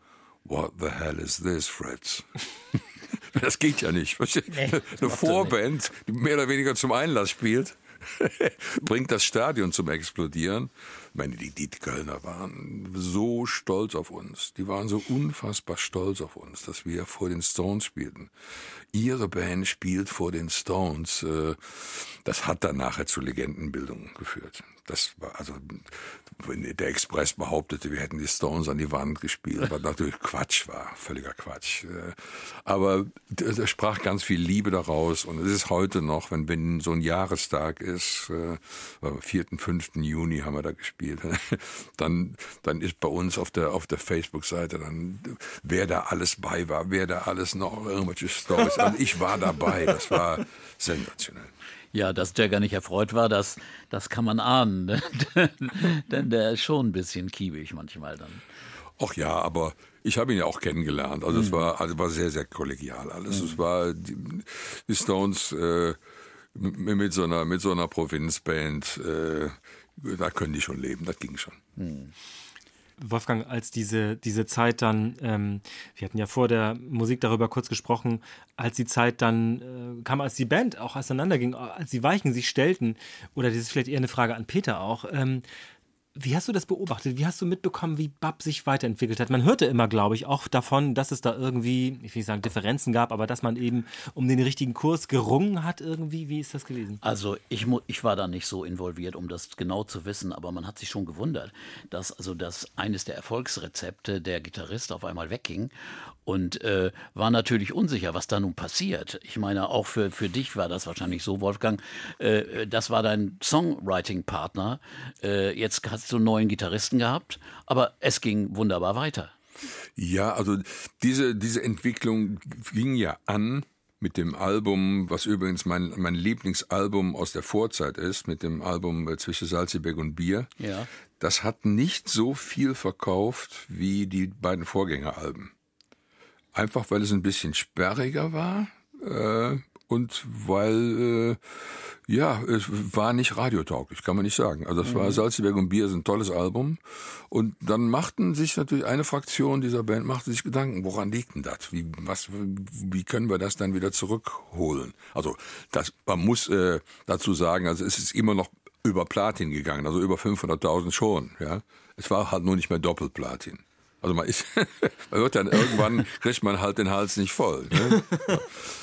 What the hell is this, Fritz? [LAUGHS] [LAUGHS] Das geht ja nicht. Eine Vorband, die mehr oder weniger zum Einlass spielt, [LAUGHS] bringt das Stadion zum Explodieren. Ich meine, die, die Kölner waren so stolz auf uns. Die waren so unfassbar stolz auf uns, dass wir vor den Stones spielten. Ihre Band spielt vor den Stones. Äh, das hat dann nachher zu Legendenbildung geführt. Das war also, wenn der Express behauptete, wir hätten die Stones an die Wand gespielt, was natürlich Quatsch war, völliger Quatsch. Äh, aber da sprach ganz viel Liebe daraus und es ist heute noch, wenn, wenn so ein Jahrestag ist, äh, am 4., 5. Juni haben wir da gespielt, [LAUGHS] dann, dann ist bei uns auf der, auf der Facebook-Seite dann, wer da alles bei war, wer da alles noch irgendwelche Stories, [LAUGHS] also ich war dabei, das war sensationell. Ja, dass Jagger nicht erfreut war, das, das kann man ahnen. [LAUGHS] Ne? Denn der ist schon ein bisschen kiebig manchmal dann. Ach ja, aber ich habe ihn ja auch kennengelernt. Also es hm. war, also war sehr, sehr kollegial alles. Mhm. Es war die, die Stones äh, mit so einer mit so einer Provinzband. Äh, da können die schon leben. Das ging schon. Mhm. Wolfgang, als diese, diese Zeit dann, ähm, wir hatten ja vor der Musik darüber kurz gesprochen, als die Zeit dann äh, kam, als die Band auch auseinanderging, als die Weichen sich stellten, oder das ist vielleicht eher eine Frage an Peter auch, ähm, wie hast du das beobachtet? Wie hast du mitbekommen, wie Bab sich weiterentwickelt hat? Man hörte immer, glaube ich, auch davon, dass es da irgendwie, ich will nicht sagen Differenzen gab, aber dass man eben um den richtigen Kurs gerungen hat irgendwie. Wie ist das gewesen? Also ich, ich war da nicht so involviert, um das genau zu wissen, aber man hat sich schon gewundert, dass also das eines der Erfolgsrezepte der Gitarrist auf einmal wegging und äh, war natürlich unsicher, was da nun passiert. Ich meine, auch für, für dich war das wahrscheinlich so, Wolfgang. Äh, das war dein Songwriting-Partner. Äh, jetzt hast du einen neuen Gitarristen gehabt, aber es ging wunderbar weiter. Ja, also diese, diese Entwicklung ging ja an mit dem Album, was übrigens mein, mein Lieblingsalbum aus der Vorzeit ist, mit dem Album äh, Zwischen Salzburg und Bier. Ja. Das hat nicht so viel verkauft wie die beiden Vorgängeralben. Einfach weil es ein bisschen sperriger war äh, und weil, äh, ja, es war nicht radiotauglich, kann man nicht sagen. Also das mhm. war Salzberg und Bier ist ein tolles Album. Und dann machten sich natürlich eine Fraktion dieser Band, machte sich Gedanken, woran liegt denn das? Wie, was, wie können wir das dann wieder zurückholen? Also das, man muss äh, dazu sagen, also es ist immer noch über Platin gegangen, also über 500.000 schon, ja. Es war halt nur nicht mehr Doppelplatin. Also man ist, [LAUGHS] man wird dann irgendwann, kriegt man halt den Hals nicht voll. Ne?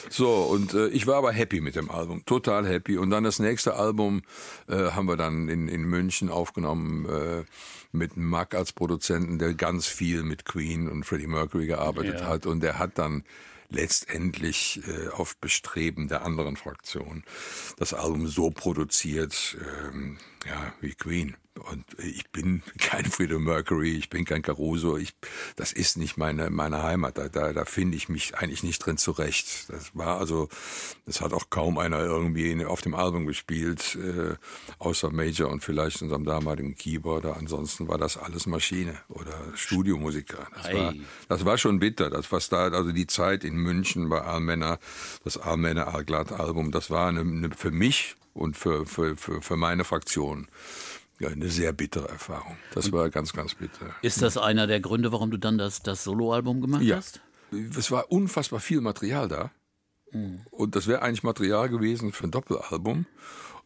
So, und äh, ich war aber happy mit dem Album, total happy. Und dann das nächste Album äh, haben wir dann in, in München aufgenommen äh, mit Mack als Produzenten, der ganz viel mit Queen und Freddie Mercury gearbeitet ja. hat. Und der hat dann letztendlich äh, auf Bestreben der anderen Fraktion das Album so produziert, ähm, ja, wie Queen. Und ich bin [LAUGHS] kein Freedom Mercury, ich bin kein Caruso, ich, das ist nicht meine, meine Heimat. Da, da, da finde ich mich eigentlich nicht drin zurecht. Das war also, das hat auch kaum einer irgendwie auf dem Album gespielt, äh, außer Major und vielleicht unserem damaligen Keyboarder. Ansonsten war das alles Maschine oder Studiomusiker. Das, war, das war schon bitter. Das was da, also die Zeit in München bei Allmänner, das Allmänner Allglatt Album, das war eine, eine, für mich und für, für, für, für meine Fraktion ja, eine sehr bittere Erfahrung. Das war ganz, ganz bitter. Ist das einer der Gründe, warum du dann das, das Soloalbum gemacht ja. hast? Es war unfassbar viel Material da. Mhm. Und das wäre eigentlich Material gewesen für ein Doppelalbum.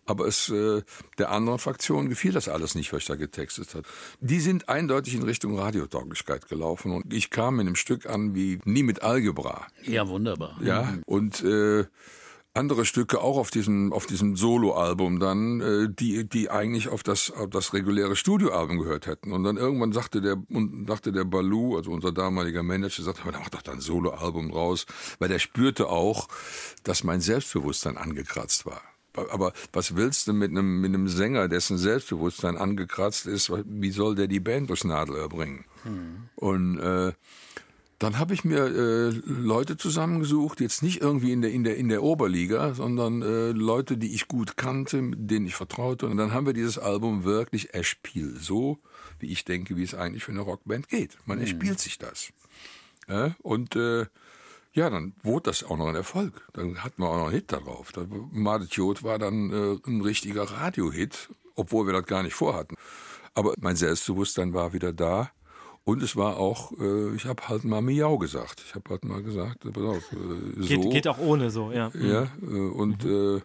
Aber es äh, der anderen Fraktion gefiel das alles nicht, was ich da getextet hat. Die sind eindeutig in Richtung Radiotauglichkeit gelaufen. Und ich kam in einem Stück an wie nie mit Algebra. Ja, wunderbar. Ja, mhm. und äh, andere Stücke auch auf diesem auf diesem Soloalbum dann, äh, die die eigentlich auf das auf das reguläre Studioalbum gehört hätten. Und dann irgendwann sagte der und dachte der Baloo, also unser damaliger Manager, sagte, aber mach doch dann Soloalbum raus, weil der spürte auch, dass mein Selbstbewusstsein angekratzt war. Aber was willst du mit einem, mit einem Sänger, dessen Selbstbewusstsein angekratzt ist? Wie soll der die Band durchs Nadelöhr bringen? Hm. Und äh, dann habe ich mir äh, Leute zusammengesucht, jetzt nicht irgendwie in der in der in der Oberliga, sondern äh, Leute, die ich gut kannte, denen ich vertraute. Und dann haben wir dieses Album wirklich erspielt, so wie ich denke, wie es eigentlich für eine Rockband geht. Man mhm. erspielt sich das. Ja? Und äh, Ja, dann wurde das auch noch ein Erfolg. Dann hatten wir auch noch einen Hit darauf. Madetiot war dann äh, ein richtiger Radiohit, obwohl wir das gar nicht vorhatten. Aber mein Selbstbewusstsein war wieder da. Und es war auch, äh, ich habe halt mal Miau gesagt. Ich habe halt mal gesagt, pass auf, äh, so. Geht, geht auch ohne so, ja. Ja, äh, und mhm. äh,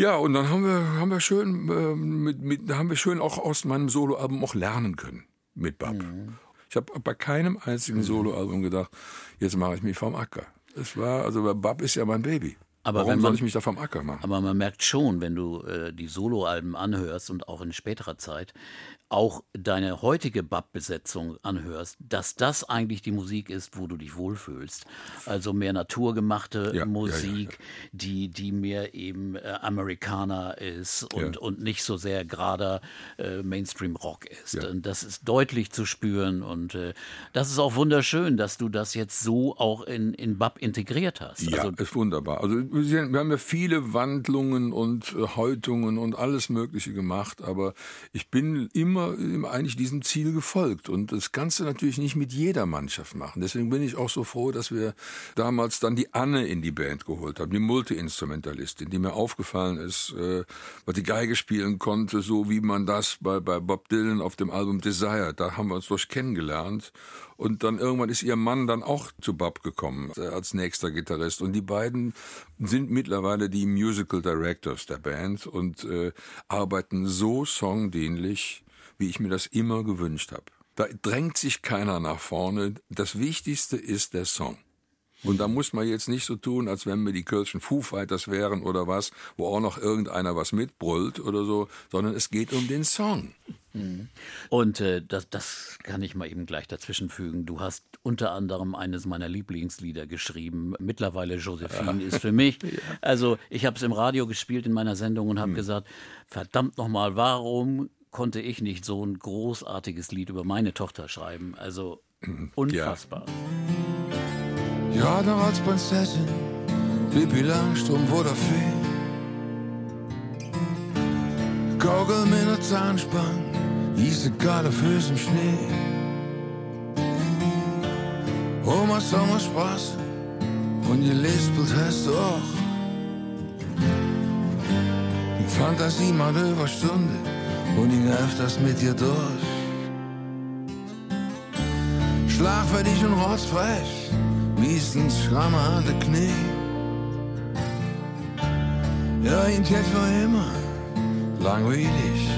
ja, und dann haben wir, haben wir schön, äh, mit, mit, haben wir schön auch aus meinem Soloalbum auch lernen können mit Bab. Mhm. Ich habe bei keinem einzigen mhm. Soloalbum gedacht, jetzt mache ich mich vom Acker. Es war, also Bab ist ja mein Baby. Aber Warum wenn man, soll ich mich da vom Acker machen? Aber man merkt schon, wenn du äh, die Soloalben anhörst und auch in späterer Zeit, auch deine heutige Bab-Besetzung anhörst, dass das eigentlich die Musik ist, wo du dich wohlfühlst. Also mehr naturgemachte ja, Musik, ja, ja, die, die mehr eben äh, Amerikaner ist und, und nicht so sehr gerader äh, Mainstream-Rock ist. Und das ist deutlich zu spüren und äh, das ist auch wunderschön, dass du das jetzt so auch in, in Bab integriert hast. Ja, also, ist wunderbar. Also wir haben ja viele Wandlungen und äh, Häutungen und alles Mögliche gemacht, aber ich bin immer immer eigentlich diesem Ziel gefolgt und das Ganze natürlich nicht mit jeder Mannschaft machen. Deswegen bin ich auch so froh, dass wir damals dann die Anne in die Band geholt haben, die Multi-Instrumentalistin, die mir aufgefallen ist, äh, weil die Geige spielen konnte, so wie man das bei, bei Bob Dylan auf dem Album Desire, da haben wir uns durch kennengelernt und dann irgendwann ist ihr Mann dann auch zu Bob gekommen äh, als nächster Gitarrist. Und die beiden sind mittlerweile die Musical Directors der Band und äh, arbeiten so songdienlich, wie ich mir das immer gewünscht habe. Da drängt sich keiner nach vorne. Das Wichtigste ist der Song. Und da muss man jetzt nicht so tun, als wenn wir die Kölschen Foo Fighters wären oder was, wo auch noch irgendeiner was mitbrüllt oder so, sondern es geht um den Song. Mhm. Und äh, das, das kann ich mal eben gleich dazwischenfügen. Du hast unter anderem eines meiner Lieblingslieder geschrieben. Mittlerweile Josephine ist für mich. [LAUGHS] Also ich habe es im Radio gespielt in meiner Sendung und habe hm. gesagt, verdammt nochmal, warum konnte ich nicht so ein großartiges Lied über meine Tochter schreiben. Also [CLEARS THROAT] unfassbar. Ja, noch als Prinzessin, Bibi Langstrumpf oder Fee. Gaukel mit einer Zahnspange, hieß gerade Füße im Schnee. Oma Sommerspaß und ihr lispelt hast du auch. Die Und ging öfters mit dir durch. Schlagfertig und rotzfrech, an der Knie. Ja, ihn jetzt für immer, langweilig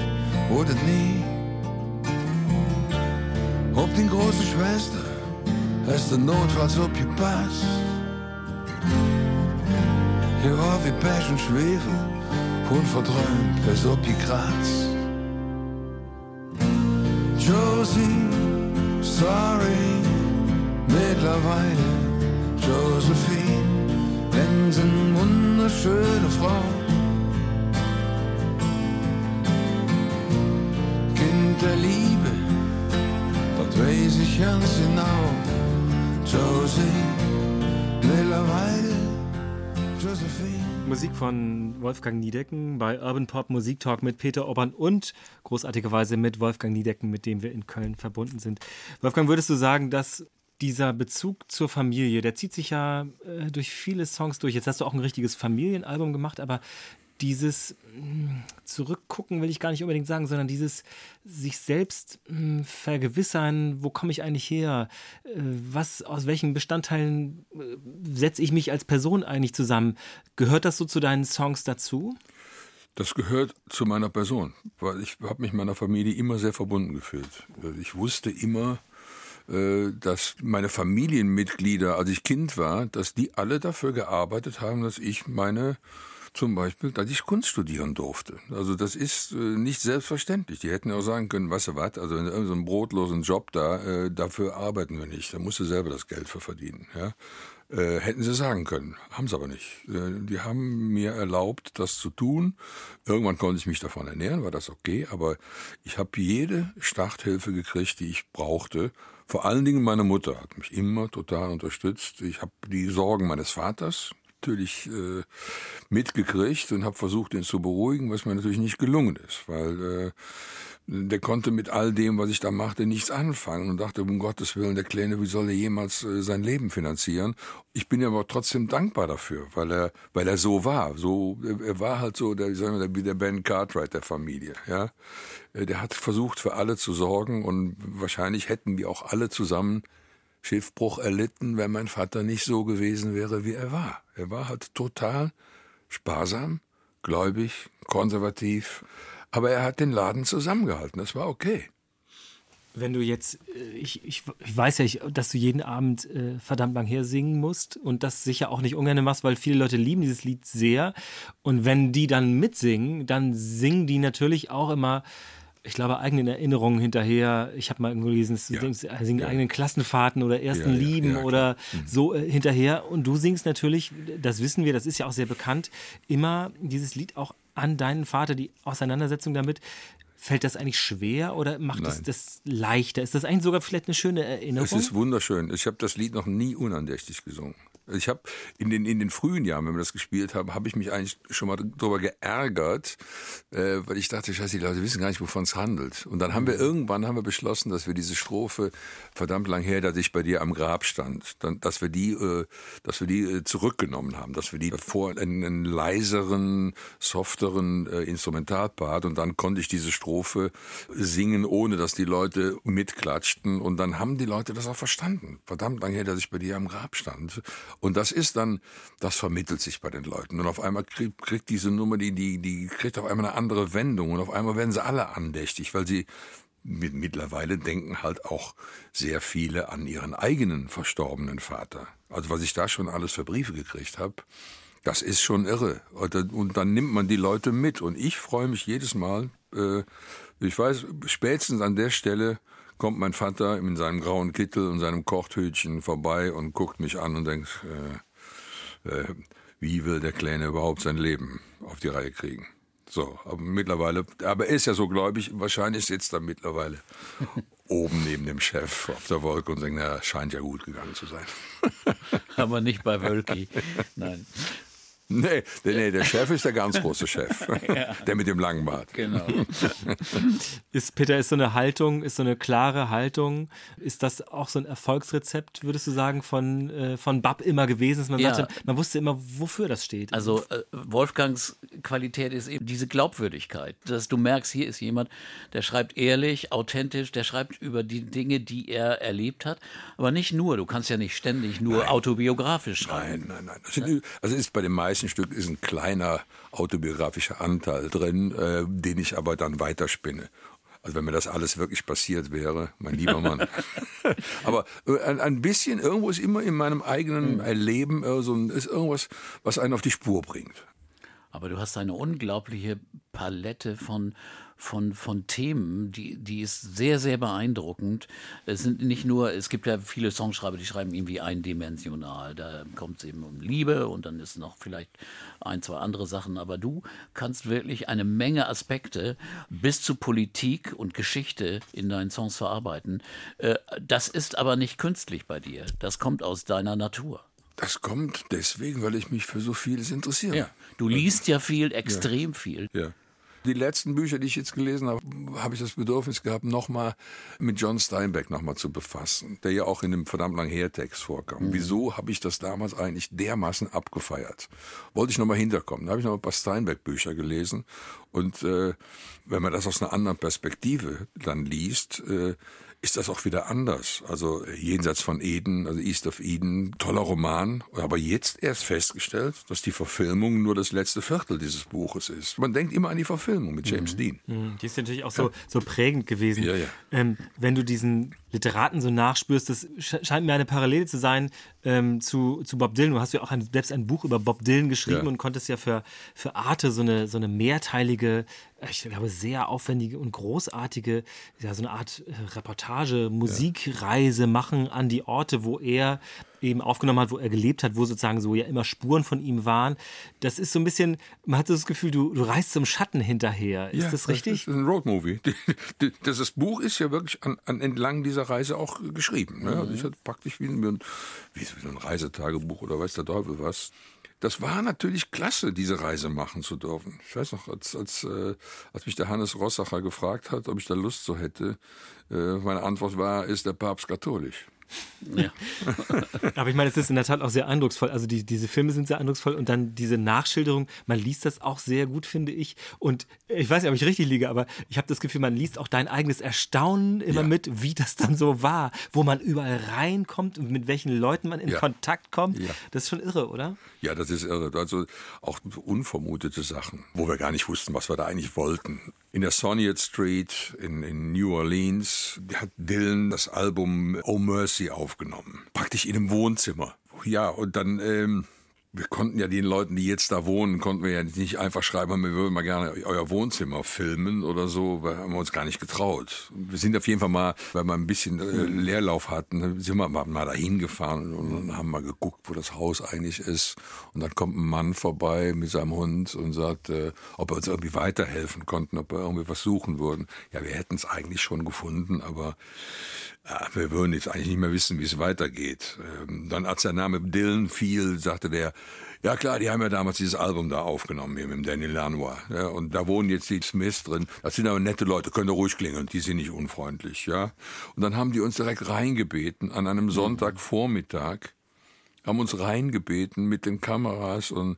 wurde nie. Ob die große Schwester, hast du notfalls abgepasst. Hier war wie Pech und Schwefel, unverträumt, bis abgekratzt. Josie, sorry, mittlerweile Josephine, Benson, wunderschöne Frau. Kind der Liebe, das weiß ich ganz genau. Josie, mittlerweile Josephine. Musik von Wolfgang Niedecken bei Urban Pop Musik Talk mit Peter Obern und großartigerweise mit Wolfgang Niedecken, mit dem wir in Köln verbunden sind. Wolfgang, würdest du sagen, dass dieser Bezug zur Familie, der zieht sich ja äh, durch viele Songs durch. Jetzt hast du auch ein richtiges Familienalbum gemacht, aber dieses hm, Zurückgucken will ich gar nicht unbedingt sagen, sondern dieses sich selbst hm, vergewissern, wo komme ich eigentlich her? Äh, was, aus welchen Bestandteilen äh, setze ich mich als Person eigentlich zusammen? Gehört das so zu deinen Songs dazu? Das gehört zu meiner Person, weil ich habe mich meiner Familie immer sehr verbunden gefühlt. Ich wusste immer, äh, dass meine Familienmitglieder, als ich Kind war, dass die alle dafür gearbeitet haben, dass ich meine zum Beispiel, dass ich Kunst studieren durfte. Also das ist äh, nicht selbstverständlich. Die hätten auch sagen können, weißt du was, also in irgendeinem brotlosen Job da, äh, dafür arbeiten wir nicht. Da musst du selber das Geld für verdienen. Ja? Äh, hätten sie sagen können, haben sie aber nicht. Äh, die haben mir erlaubt, das zu tun. Irgendwann konnte ich mich davon ernähren, war das okay, aber ich habe jede Starthilfe gekriegt, die ich brauchte. Vor allen Dingen meine Mutter hat mich immer total unterstützt. Ich habe die Sorgen meines Vaters, natürlich äh, mitgekriegt und habe versucht, ihn zu beruhigen, was mir natürlich nicht gelungen ist, weil äh, der konnte mit all dem, was ich da machte, nichts anfangen und dachte, um Gottes Willen, der Kleine, wie soll er jemals äh, sein Leben finanzieren? Ich bin ihm aber trotzdem dankbar dafür, weil er, weil er so war. So, er war halt so, der, sagen wir, wie der Ben Cartwright der Familie, ja. Äh, der hat versucht, für alle zu sorgen und wahrscheinlich hätten wir auch alle zusammen Schiffbruch erlitten, wenn mein Vater nicht so gewesen wäre, wie er war. Er war halt total sparsam, gläubig, konservativ, aber er hat den Laden zusammengehalten. Das war okay. Wenn du jetzt, äh, ich, ich, ich weiß ja, dass du jeden Abend äh, verdammt lang her singen musst und das sicher auch nicht ungern machst, weil viele Leute lieben dieses Lied sehr. Und wenn die dann mitsingen, dann singen die natürlich auch immer ich glaube, eigenen Erinnerungen hinterher. Ich habe mal irgendwo gelesen, du ja. singst, singen ja. eigenen Klassenfahrten oder ersten ja, Lieben oder mhm. so äh, hinterher. Und du singst natürlich, das wissen wir, das ist ja auch sehr bekannt, immer dieses Lied auch an deinen Vater, die Auseinandersetzung damit. Fällt das eigentlich schwer oder macht es das, das leichter? Ist das eigentlich sogar vielleicht eine schöne Erinnerung? Es ist wunderschön. Ich habe das Lied noch nie unandächtig gesungen. Ich habe in den, in den frühen Jahren, wenn wir das gespielt haben, habe ich mich eigentlich schon mal darüber geärgert, äh, weil ich dachte, scheiße, die Leute wissen gar nicht, wovon es handelt. Und dann haben wir mhm. irgendwann haben wir beschlossen, dass wir diese Strophe verdammt lang her, dass ich bei dir am Grab stand, dann, dass wir die, äh, dass wir die äh, zurückgenommen haben, dass wir die vor einen, einen leiseren, softeren äh, Instrumentalpart und dann konnte ich diese Strophe singen, ohne dass die Leute mitklatschten und dann haben die Leute das auch verstanden. Verdammt lang her, dass ich bei dir am Grab stand. Und das ist dann, das vermittelt sich bei den Leuten. Und auf einmal kriegt, kriegt diese Nummer, die, die, die kriegt auf einmal eine andere Wendung. Und auf einmal werden sie alle andächtig, weil sie mit, mittlerweile denken halt auch sehr viele an ihren eigenen verstorbenen Vater. Also was ich da schon alles für Briefe gekriegt habe, das ist schon irre. Und dann nimmt man die Leute mit. Und ich freue mich jedes Mal, äh, ich weiß, spätestens an der Stelle, kommt mein Vater in seinem grauen Kittel und seinem Kochthütchen vorbei und guckt mich an und denkt, äh, äh, wie will der Kleine überhaupt sein Leben auf die Reihe kriegen? So, aber mittlerweile, aber er ist ja so gläubig, wahrscheinlich sitzt er mittlerweile [LAUGHS] oben neben dem Chef auf der Wolke und denkt, naja, scheint ja gut gegangen zu sein. [LAUGHS] aber nicht bei Wölki. Nein. Nee, nee, der Chef ist der ganz große Chef. [LAUGHS] ja. Der mit dem langen Bart. Genau. [LAUGHS] ist, Peter, ist so eine Haltung, ist so eine klare Haltung, ist das auch so ein Erfolgsrezept, würdest du sagen, von, äh, von Bab immer gewesen? Dass man, ja. sagte, man wusste immer, wofür das steht. Also äh, Wolfgangs Qualität ist eben diese Glaubwürdigkeit, dass du merkst, hier ist jemand, der schreibt ehrlich, authentisch, der schreibt über die Dinge, die er erlebt hat, aber nicht nur, du kannst ja nicht ständig nur nein. autobiografisch schreiben. Nein, nein, nein. Also ist bei den meisten meisten Stück ist ein kleiner autobiografischer Anteil drin, äh, den ich aber dann weiterspinne. Also wenn mir das alles wirklich passiert wäre, mein lieber Mann. [LAUGHS] aber äh, ein, ein, bisschen, irgendwo ist immer in meinem eigenen mhm. Erleben äh, so ein, ist irgendwas, was einen auf die Spur bringt. Aber du hast eine unglaubliche Palette von von, von Themen, die, die ist sehr, sehr beeindruckend. Es sind nicht nur, es gibt ja viele Songschreiber, die schreiben irgendwie eindimensional. Da kommt es eben um Liebe und dann ist noch vielleicht ein, zwei andere Sachen. Aber du kannst wirklich eine Menge Aspekte bis zu Politik und Geschichte in deinen Songs verarbeiten. Äh, das ist aber nicht künstlich bei dir. Das kommt aus deiner Natur. Das kommt deswegen, weil ich mich für so vieles interessiere. Ja, du liest ja viel, extrem ja. viel. Ja. Die letzten Bücher, die ich jetzt gelesen habe, habe ich das Bedürfnis gehabt, nochmal mit John Steinbeck nochmal zu befassen, der ja auch in dem verdammt lang Hertext vorkam. Mhm. Wieso habe ich das damals eigentlich dermaßen abgefeiert? Wollte ich nochmal hinterkommen. Da habe ich noch ein paar Steinbeck-Bücher gelesen und äh, wenn man das aus einer anderen Perspektive dann liest, äh, ist das auch wieder anders. Also jenseits von Eden, also East of Eden, toller Roman, aber jetzt erst festgestellt, dass die Verfilmung nur das letzte Viertel dieses Buches ist. Man denkt immer an die Verfilmung mit James mhm. Dean. Mhm. Die ist natürlich auch so, so prägend gewesen. Ja, ja. Ähm, wenn du diesen Literaten so nachspürst, das scheint mir eine Parallele zu sein ähm, zu, zu Bob Dylan. Du hast ja auch ein, selbst ein Buch über Bob Dylan geschrieben ja. und konntest ja für, für Arte so eine, so eine mehrteilige, ich glaube, sehr aufwendige und großartige, ja, so eine Art äh, Reportage, Musikreise machen an die Orte, wo er eben aufgenommen hat, wo er gelebt hat, wo sozusagen so ja immer Spuren von ihm waren. Das ist so ein bisschen, man hat das Gefühl, du, du reist zum Schatten hinterher. Ist ja, das richtig? Das ist ein Roadmovie. Das, das Buch ist ja wirklich an, an entlang dieser Reise auch geschrieben. Ne? Also ich hatte praktisch wie ein, wie so ein Reisetagebuch oder weiß der Teufel was. das war natürlich klasse, diese Reise machen zu dürfen. Ich weiß noch, als, als, äh, als mich der Hannes Rossacher gefragt hat, ob ich da Lust so hätte, äh, meine Antwort war, ist der Papst katholisch. Ja. [LAUGHS] Aber ich meine, es ist in der Tat auch sehr eindrucksvoll. Also die, diese Filme sind sehr eindrucksvoll und dann diese Nachschilderung, man liest das auch sehr gut, finde ich. Und ich weiß nicht, ob ich richtig liege, aber ich habe das Gefühl, man liest auch dein eigenes Erstaunen immer ja. mit, wie das dann so war, wo man überall reinkommt und mit welchen Leuten man in ja. Kontakt kommt. Ja. Das ist schon irre, oder? Ja, das ist irre. Also auch unvermutete Sachen, wo wir gar nicht wussten, was wir da eigentlich wollten. In der Soniet Street in, in New Orleans hat Dylan das Album Oh Mercy aufgenommen. Praktisch in einem Wohnzimmer. Ja, und dann ähm, wir konnten ja den Leuten, die jetzt da wohnen, konnten wir ja nicht einfach schreiben, wir würden mal gerne euer Wohnzimmer filmen oder so, weil haben wir uns gar nicht getraut. Wir sind auf jeden Fall mal, weil wir ein bisschen äh, Leerlauf hatten, sind wir mal, mal dahin gefahren und haben mal geguckt, wo das Haus eigentlich ist. Und dann kommt ein Mann vorbei mit seinem Hund und sagt, äh, ob er uns irgendwie weiterhelfen konnten, ob wir irgendwie was suchen würden. Ja, wir hätten es eigentlich schon gefunden, aber ja, wir würden jetzt eigentlich nicht mehr wissen, wie es weitergeht. Ähm, dann, als der Name Dylan fiel, sagte der, ja klar, die haben ja damals dieses Album da aufgenommen, hier mit Daniel Lanois. Ja, und da wohnen jetzt die Smiths drin. Das sind aber nette Leute, können ruhig klingeln, die sind nicht unfreundlich. ja. Und dann haben die uns direkt reingebeten an einem Sonntagvormittag, haben uns reingebeten mit den Kameras und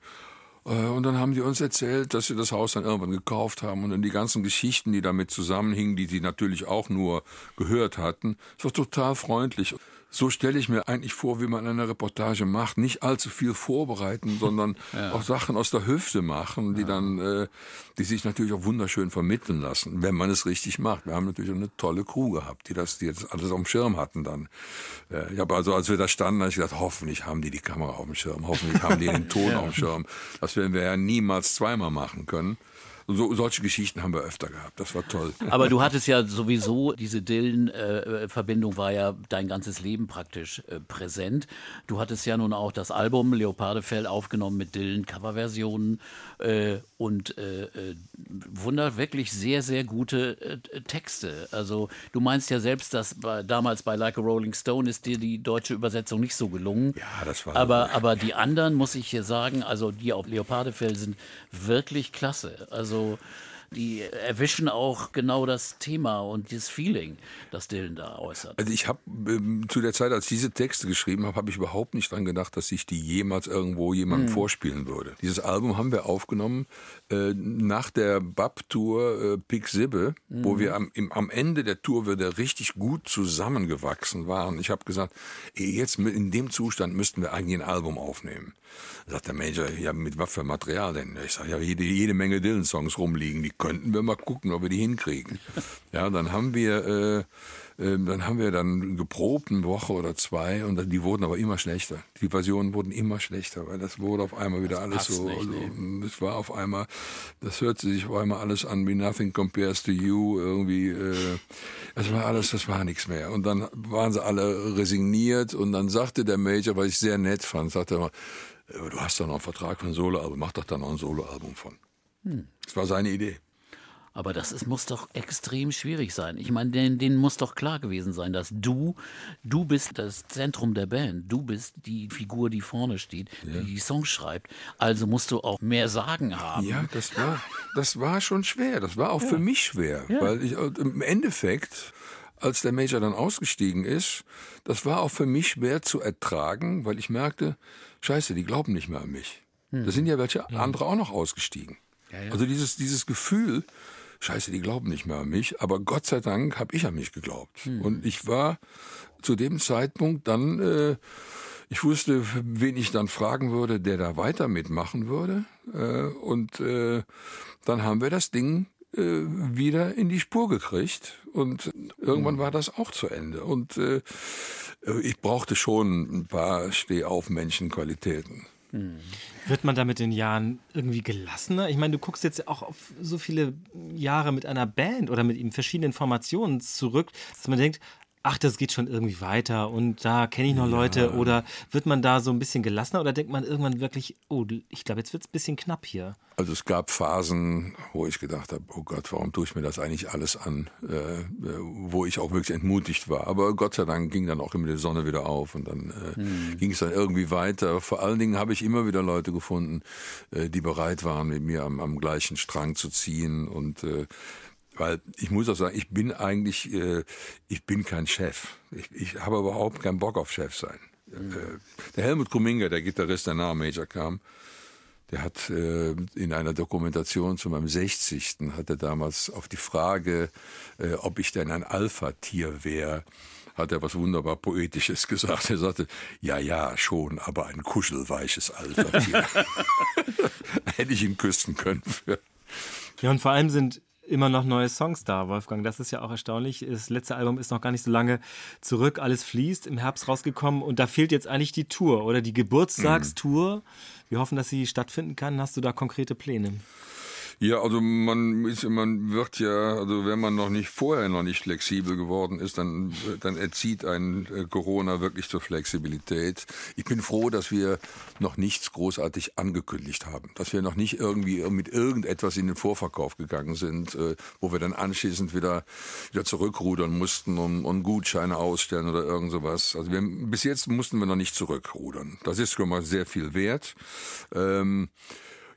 und dann haben die uns erzählt, dass sie das Haus dann irgendwann gekauft haben und dann die ganzen Geschichten, die damit zusammenhingen, die sie natürlich auch nur gehört hatten. Es war total freundlich. So stelle ich mir eigentlich vor, wie man eine Reportage macht. Nicht allzu viel vorbereiten, sondern [LAUGHS] ja. auch Sachen aus der Hüfte machen, die ja. dann, äh, die sich natürlich auch wunderschön vermitteln lassen, wenn man es richtig macht. Wir haben natürlich eine tolle Crew gehabt, die das, die jetzt alles auf dem Schirm hatten dann. Äh, ich habe also, als wir da standen, habe ich gedacht, hoffentlich haben die die Kamera auf dem Schirm, hoffentlich haben die den [LAUGHS] Ton ja. auf dem Schirm. Das werden wir ja niemals zweimal machen können. So, solche Geschichten haben wir öfter gehabt. Das war toll. [LAUGHS] Aber du hattest ja sowieso, diese Dylan-Verbindung war ja dein ganzes Leben praktisch äh, präsent. Du hattest ja nun auch das Album Leopardefell aufgenommen mit Dylan-Coverversionen äh, und äh, wunder wirklich sehr, sehr gute Texte. Also du meinst ja selbst, dass damals bei Like a Rolling Stone ist dir die deutsche Übersetzung nicht so gelungen. Ja, das war aber, so. aber die anderen, muss ich hier sagen, also die auf Leopardefell sind wirklich klasse. Also also die erwischen auch genau das Thema und dieses Feeling, das Dylan da äußert. Also ich habe ähm, zu der Zeit, als ich diese Texte geschrieben habe, habe ich überhaupt nicht dran gedacht, dass ich die jemals irgendwo jemandem hm. vorspielen würde. Dieses Album haben wir aufgenommen äh, nach der Bab-Tour äh, Pick Sibbe, hm. wo wir am, im, am Ende der Tour wieder richtig gut zusammengewachsen waren. Ich habe gesagt, ey, jetzt in dem Zustand müssten wir eigentlich ein Album aufnehmen. Da sagt der Major, ja, mit was für Material denn? Ich sage, ja, jede, jede Menge Dylan-Songs rumliegen, die könnten wir mal gucken, ob wir die hinkriegen. [LAUGHS] Ja, dann haben wir, äh, dann haben wir dann geprobt, eine Woche oder zwei, und die wurden aber immer schlechter. Die Versionen wurden immer schlechter, weil das wurde auf einmal wieder das alles so, nicht, so nee. es war auf einmal, das hörte sich auf einmal alles an wie Nothing Compares to You, irgendwie, äh, es war alles, das war nichts mehr. Und dann waren sie alle resigniert, und dann sagte der Major, was ich sehr nett fand, sagte er mal, du hast doch noch einen Vertrag für ein Soloalbum, mach doch da noch ein Soloalbum von. Hm. Das war seine Idee. Aber das ist, muss doch extrem schwierig sein. Ich meine, denen, denen muss doch klar gewesen sein, dass du, du bist das Zentrum der Band. Du bist die Figur, die vorne steht, ja. die die Songs schreibt. Also musst du auch mehr Sagen haben. Ja, das war, das war schon schwer. Das war auch ja. für mich schwer. Ja. Weil ich, im Endeffekt, als der Major dann ausgestiegen ist, das war auch für mich schwer zu ertragen, weil ich merkte, scheiße, die glauben nicht mehr an mich. Hm. Da sind ja welche andere auch noch ausgestiegen. Also dieses, dieses Gefühl, scheiße, die glauben nicht mehr an mich, aber Gott sei Dank habe ich an mich geglaubt. Hm. Und ich war zu dem Zeitpunkt dann, äh, ich wusste, wen ich dann fragen würde, der da weiter mitmachen würde. Äh, und äh, dann haben wir das Ding äh, wieder in die Spur gekriegt und irgendwann hm. war das auch zu Ende. Und äh, ich brauchte schon ein paar Stehaufmenschenqualitäten. Hm. Wird man da mit den Jahren irgendwie gelassener? Ich meine, du guckst jetzt auch auf so viele Jahre mit einer Band oder mit verschiedenen Formationen zurück, dass man denkt, ach, das geht schon irgendwie weiter und da kenne ich noch ja. Leute? Oder wird man da so ein bisschen gelassener oder denkt man irgendwann wirklich, oh, ich glaube, jetzt wird es ein bisschen knapp hier? Also es gab Phasen, wo ich gedacht habe, oh Gott, warum tue ich mir das eigentlich alles an? Äh, wo ich auch wirklich entmutigt war. Aber Gott sei Dank ging dann auch immer die Sonne wieder auf und dann äh, hm. ging es dann irgendwie weiter. Vor allen Dingen habe ich immer wieder Leute gefunden, äh, die bereit waren, mit mir am, am gleichen Strang zu ziehen und äh, weil ich muss auch sagen, ich bin eigentlich, äh, ich bin kein Chef. Ich, ich habe überhaupt keinen Bock auf Chef sein. Mhm. Äh, der Helmut Kuminga, der Gitarrist, der nach Major kam, der hat äh, in einer Dokumentation zu meinem 60. hat er damals auf die Frage, äh, ob ich denn ein Alpha-Tier wäre, hat er was wunderbar Poetisches [LAUGHS] gesagt. Er sagte, ja, ja, schon, aber ein kuschelweiches Alpha-Tier. [LAUGHS] [LAUGHS] Hätte ich ihn küssen können. Für. Ja, und vor allem sind immer noch neue Songs da, Wolfgang. Das ist ja auch erstaunlich. Das letzte Album ist noch gar nicht so lange zurück. Alles fließt, im Herbst rausgekommen und da fehlt jetzt eigentlich die Tour oder die Geburtstagstour. Mhm. Wir hoffen, dass sie stattfinden kann. Hast du da konkrete Pläne? Ja, also man ist, man wird ja, also wenn man noch nicht vorher noch nicht flexibel geworden ist, dann, dann erzieht ein äh, Corona wirklich zur Flexibilität. Ich bin froh, dass wir noch nichts großartig angekündigt haben, dass wir noch nicht irgendwie mit irgendetwas in den Vorverkauf gegangen sind, äh, wo wir dann anschließend wieder, wieder zurückrudern mussten und, und Gutscheine ausstellen oder irgend sowas. Also wir, bis jetzt mussten wir noch nicht zurückrudern. Das ist schon mal sehr viel wert. Ähm,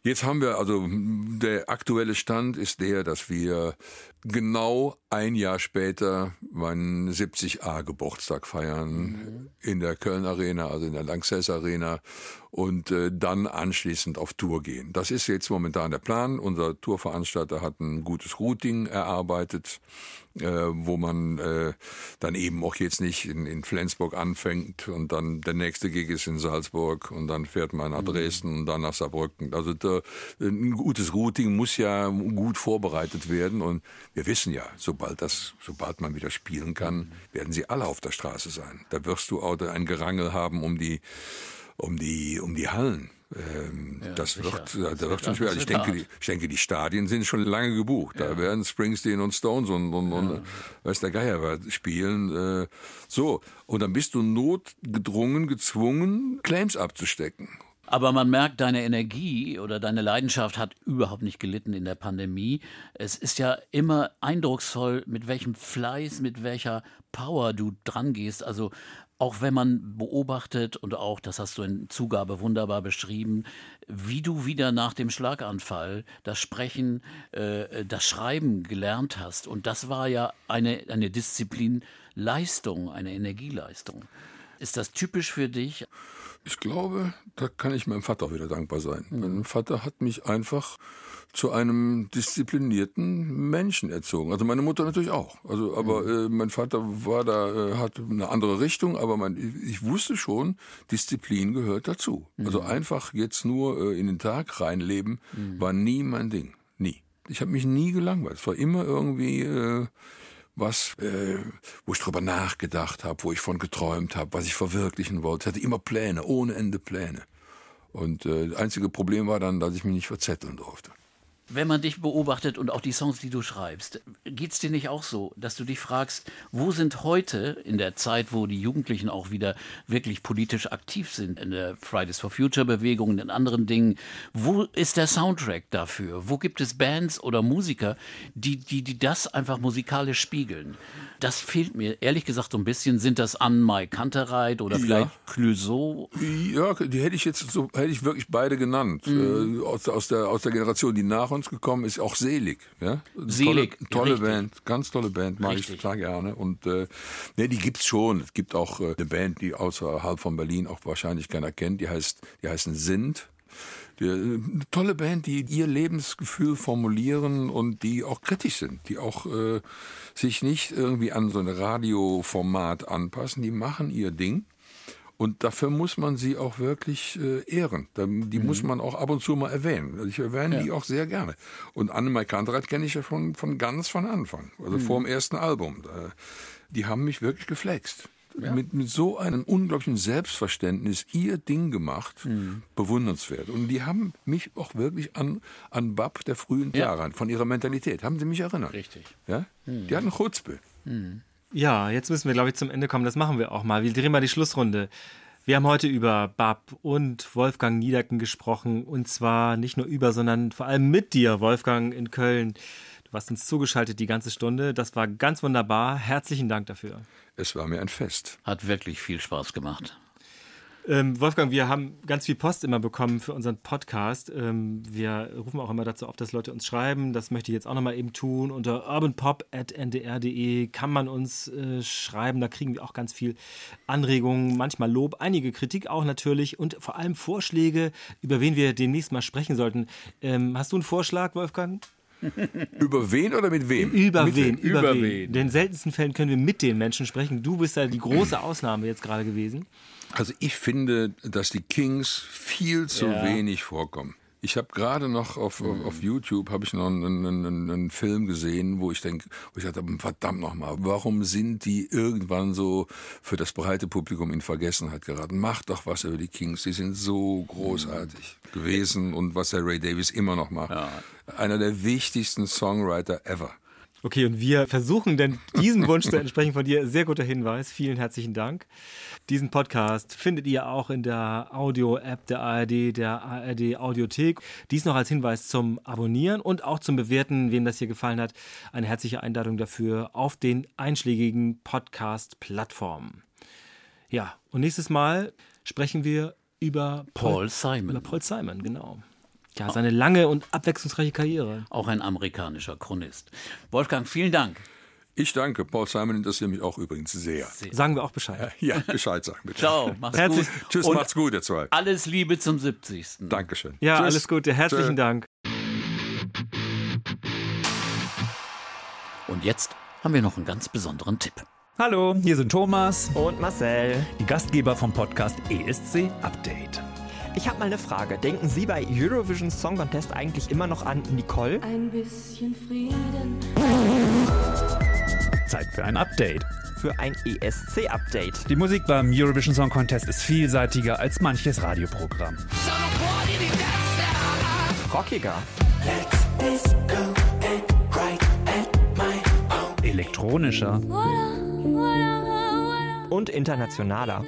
Jetzt haben wir also, der aktuelle Stand ist der, dass wir genau ein Jahr später meinen 70a Geburtstag feiern mhm. in der Köln Arena, also in der Lanxess Arena und äh, dann anschließend auf Tour gehen. Das ist jetzt momentan der Plan. Unser Tourveranstalter hat ein gutes Routing erarbeitet äh, wo man äh, dann eben auch jetzt nicht in, in Flensburg anfängt und dann der nächste Gig ist in Salzburg und dann fährt man nach mhm. Dresden mhm. und dann nach Saarbrücken. Also da, ein gutes Routing muss ja gut vorbereitet werden und wir wissen ja, sobald das, sobald man wieder spielen kann, mhm. werden sie alle auf der Straße sein. Da wirst du auch ein Gerangel haben um die um die um die Hallen. Ähm, ja, das sicher. wird, da wird schon schwer. Ich denke, die, ich denke, die Stadien sind schon lange gebucht. Ja. Da werden Springsteen und Stones und, und, ja. und weiß der Geier spielen. Äh, so. Und dann bist du notgedrungen, gezwungen, Claims abzustecken. Aber man merkt, deine Energie oder deine Leidenschaft hat überhaupt nicht gelitten in der Pandemie. Es ist ja immer eindrucksvoll, mit welchem Fleiß, mit welcher Power du dran gehst. Also auch wenn man beobachtet und auch, das hast du in Zugabe wunderbar beschrieben, wie du wieder nach dem Schlaganfall das Sprechen, äh, das Schreiben gelernt hast. Und das war ja eine, eine Disziplinleistung, eine Energieleistung. Ist das typisch für dich? Ich glaube, da kann ich meinem Vater wieder dankbar sein. Mhm. Mein Vater hat mich einfach zu einem disziplinierten Menschen erzogen. Also meine Mutter natürlich auch. Also, aber mhm. äh, mein Vater war da, äh, hat eine andere Richtung, aber mein, ich wusste schon, Disziplin gehört dazu. Also mhm. Also einfach jetzt nur äh, in den Tag reinleben, mhm. war nie mein Ding. Nie. Ich habe mich nie gelangweilt. Es war immer irgendwie äh, was, äh, wo ich drüber nachgedacht habe, wo ich von geträumt habe, was ich verwirklichen wollte. Ich hatte immer Pläne, ohne Ende Pläne. Und äh, das einzige Problem war dann, dass ich mich nicht verzetteln durfte. Wenn man dich beobachtet und auch die Songs, die du schreibst, geht es dir nicht auch so, dass du dich fragst, wo sind heute in der Zeit, wo die Jugendlichen auch wieder wirklich politisch aktiv sind, in der Fridays for Future Bewegung, in anderen Dingen, wo ist der Soundtrack dafür? Wo gibt es Bands oder Musiker, die, die, die das einfach musikalisch spiegeln? Das fehlt mir ehrlich gesagt so ein bisschen. Sind das Anmai Kantereit oder vielleicht ja. Clouseau? Ja, die hätte ich jetzt so, hätte ich wirklich beide genannt. Mhm. Äh, aus, aus, der, aus der Generation, die nach uns gekommen ist, auch Selig. Ja? Selig. Tolle, tolle Band, ganz tolle Band, mag richtig. ich total gerne. Und äh, ne, die gibt's schon. Es gibt auch äh, eine Band, die außerhalb von Berlin auch wahrscheinlich keiner kennt, die heißt, die heißen Sind. Die, eine tolle Band, die ihr Lebensgefühl formulieren und die auch kritisch sind, die auch äh, sich nicht irgendwie an so ein Radioformat anpassen, die machen ihr Ding. Und dafür muss man sie auch wirklich äh, ehren. Die mhm. muss man auch ab und zu mal erwähnen. Also ich erwähne ja. die auch sehr gerne. Und Annemai Kantereit kenne ich ja von, von ganz von Anfang, also mhm. vor dem ersten Album. Die haben mich wirklich geflext ja. mit, mit so einem unglaublichen Selbstverständnis ihr Ding gemacht, mhm. bewundernswert. Und die haben mich auch wirklich an, an Bab der frühen ja. Jahre, von ihrer Mentalität, haben sie mich erinnert. Richtig. Ja? Mhm. Die hatten Chutzpe. Mhm. Ja, jetzt müssen wir, glaube ich, zum Ende kommen. Das machen wir auch mal. Wir drehen mal die Schlussrunde. Wir haben heute über Bab und Wolfgang Niederken gesprochen. Und zwar nicht nur über, sondern vor allem mit dir, Wolfgang, in Köln. Du warst uns zugeschaltet die ganze Stunde. Das war ganz wunderbar. Herzlichen Dank dafür. Es war mir ein Fest. Hat wirklich viel Spaß gemacht. Ähm, Wolfgang, wir haben ganz viel Post immer bekommen für unseren Podcast. Ähm, wir rufen auch immer dazu auf, dass Leute uns schreiben. Das möchte ich jetzt auch nochmal eben tun. Unter urbanpop.ndr.de kann man uns äh, schreiben. Da kriegen wir auch ganz viel Anregungen, manchmal Lob, einige Kritik auch natürlich und vor allem Vorschläge, über wen wir demnächst mal sprechen sollten. Ähm, hast du einen Vorschlag, Wolfgang? Über wen oder mit wem? Über mit wen? Über, Über wen? wen? In den seltensten Fällen können wir mit den Menschen sprechen. Du bist ja die große Ausnahme jetzt gerade gewesen. Also ich finde, dass die Kings viel zu Ja. wenig vorkommen. Ich habe gerade noch auf, auf, auf YouTube habe ich noch einen, einen, einen, Film gesehen, wo ich denke, wo ich dachte, verdammt nochmal, warum sind die irgendwann so für das breite Publikum in Vergessenheit geraten? Macht doch was über die Kings, die sind so großartig gewesen und was der Ray Davis immer noch macht. Einer der wichtigsten Songwriter ever. Okay, und wir versuchen denn [LAUGHS] diesem Wunsch zu entsprechen von dir. Sehr guter Hinweis. Vielen herzlichen Dank. Diesen Podcast findet ihr auch in der Audio-App der ARD, der ARD Audiothek. Dies noch als Hinweis zum Abonnieren und auch zum Bewerten, wem das hier gefallen hat. Eine herzliche Einladung dafür auf den einschlägigen Podcast-Plattformen. Ja, und nächstes Mal sprechen wir über Paul Simon. Über Paul Simon, genau. Ja, seine lange und abwechslungsreiche Karriere. Auch ein amerikanischer Chronist. Wolfgang, vielen Dank. Ich danke. Paul Simon interessiert mich auch übrigens sehr. Sagen wir auch Bescheid. Ja, Bescheid sagen bitte. Ciao, mach's Herzlich- gut. Tschüss, Und macht's gut, ihr zwei. alles Liebe zum 70. Dankeschön. Ja, Tschüss. alles Gute. Herzlichen Tschö. Dank. Und jetzt haben wir noch einen ganz besonderen Tipp. Hallo, hier sind Thomas, Und Marcel, die Gastgeber vom Podcast ESC Update. Ich habe mal eine Frage. Denken Sie bei Eurovision Song Contest eigentlich immer noch an Nicole? Ein bisschen Frieden. Zeit für ein Update. Für ein ESC-Update. Die Musik beim Eurovision Song Contest ist vielseitiger als manches Radioprogramm. Rockiger. Elektronischer. Und internationaler.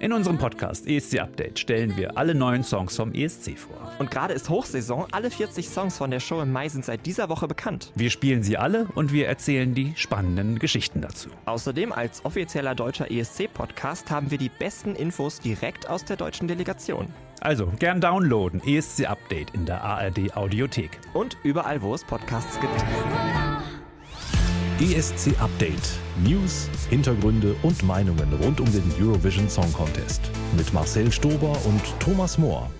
In unserem Podcast ESC Update stellen wir alle neuen Songs vom ESC vor. Und gerade ist Hochsaison. Alle 40 Songs von der Show im Mai sind seit dieser Woche bekannt. Wir spielen sie alle und wir erzählen die spannenden Geschichten dazu. Außerdem als offizieller deutscher ESC-Podcast haben wir die besten Infos direkt aus der deutschen Delegation. Also gern downloaden ESC Update in der ARD Audiothek. Und überall, wo es Podcasts gibt. ESC Update. News, Hintergründe und Meinungen rund um den Eurovision Song Contest. Mit Marcel Stober und Thomas Mohr.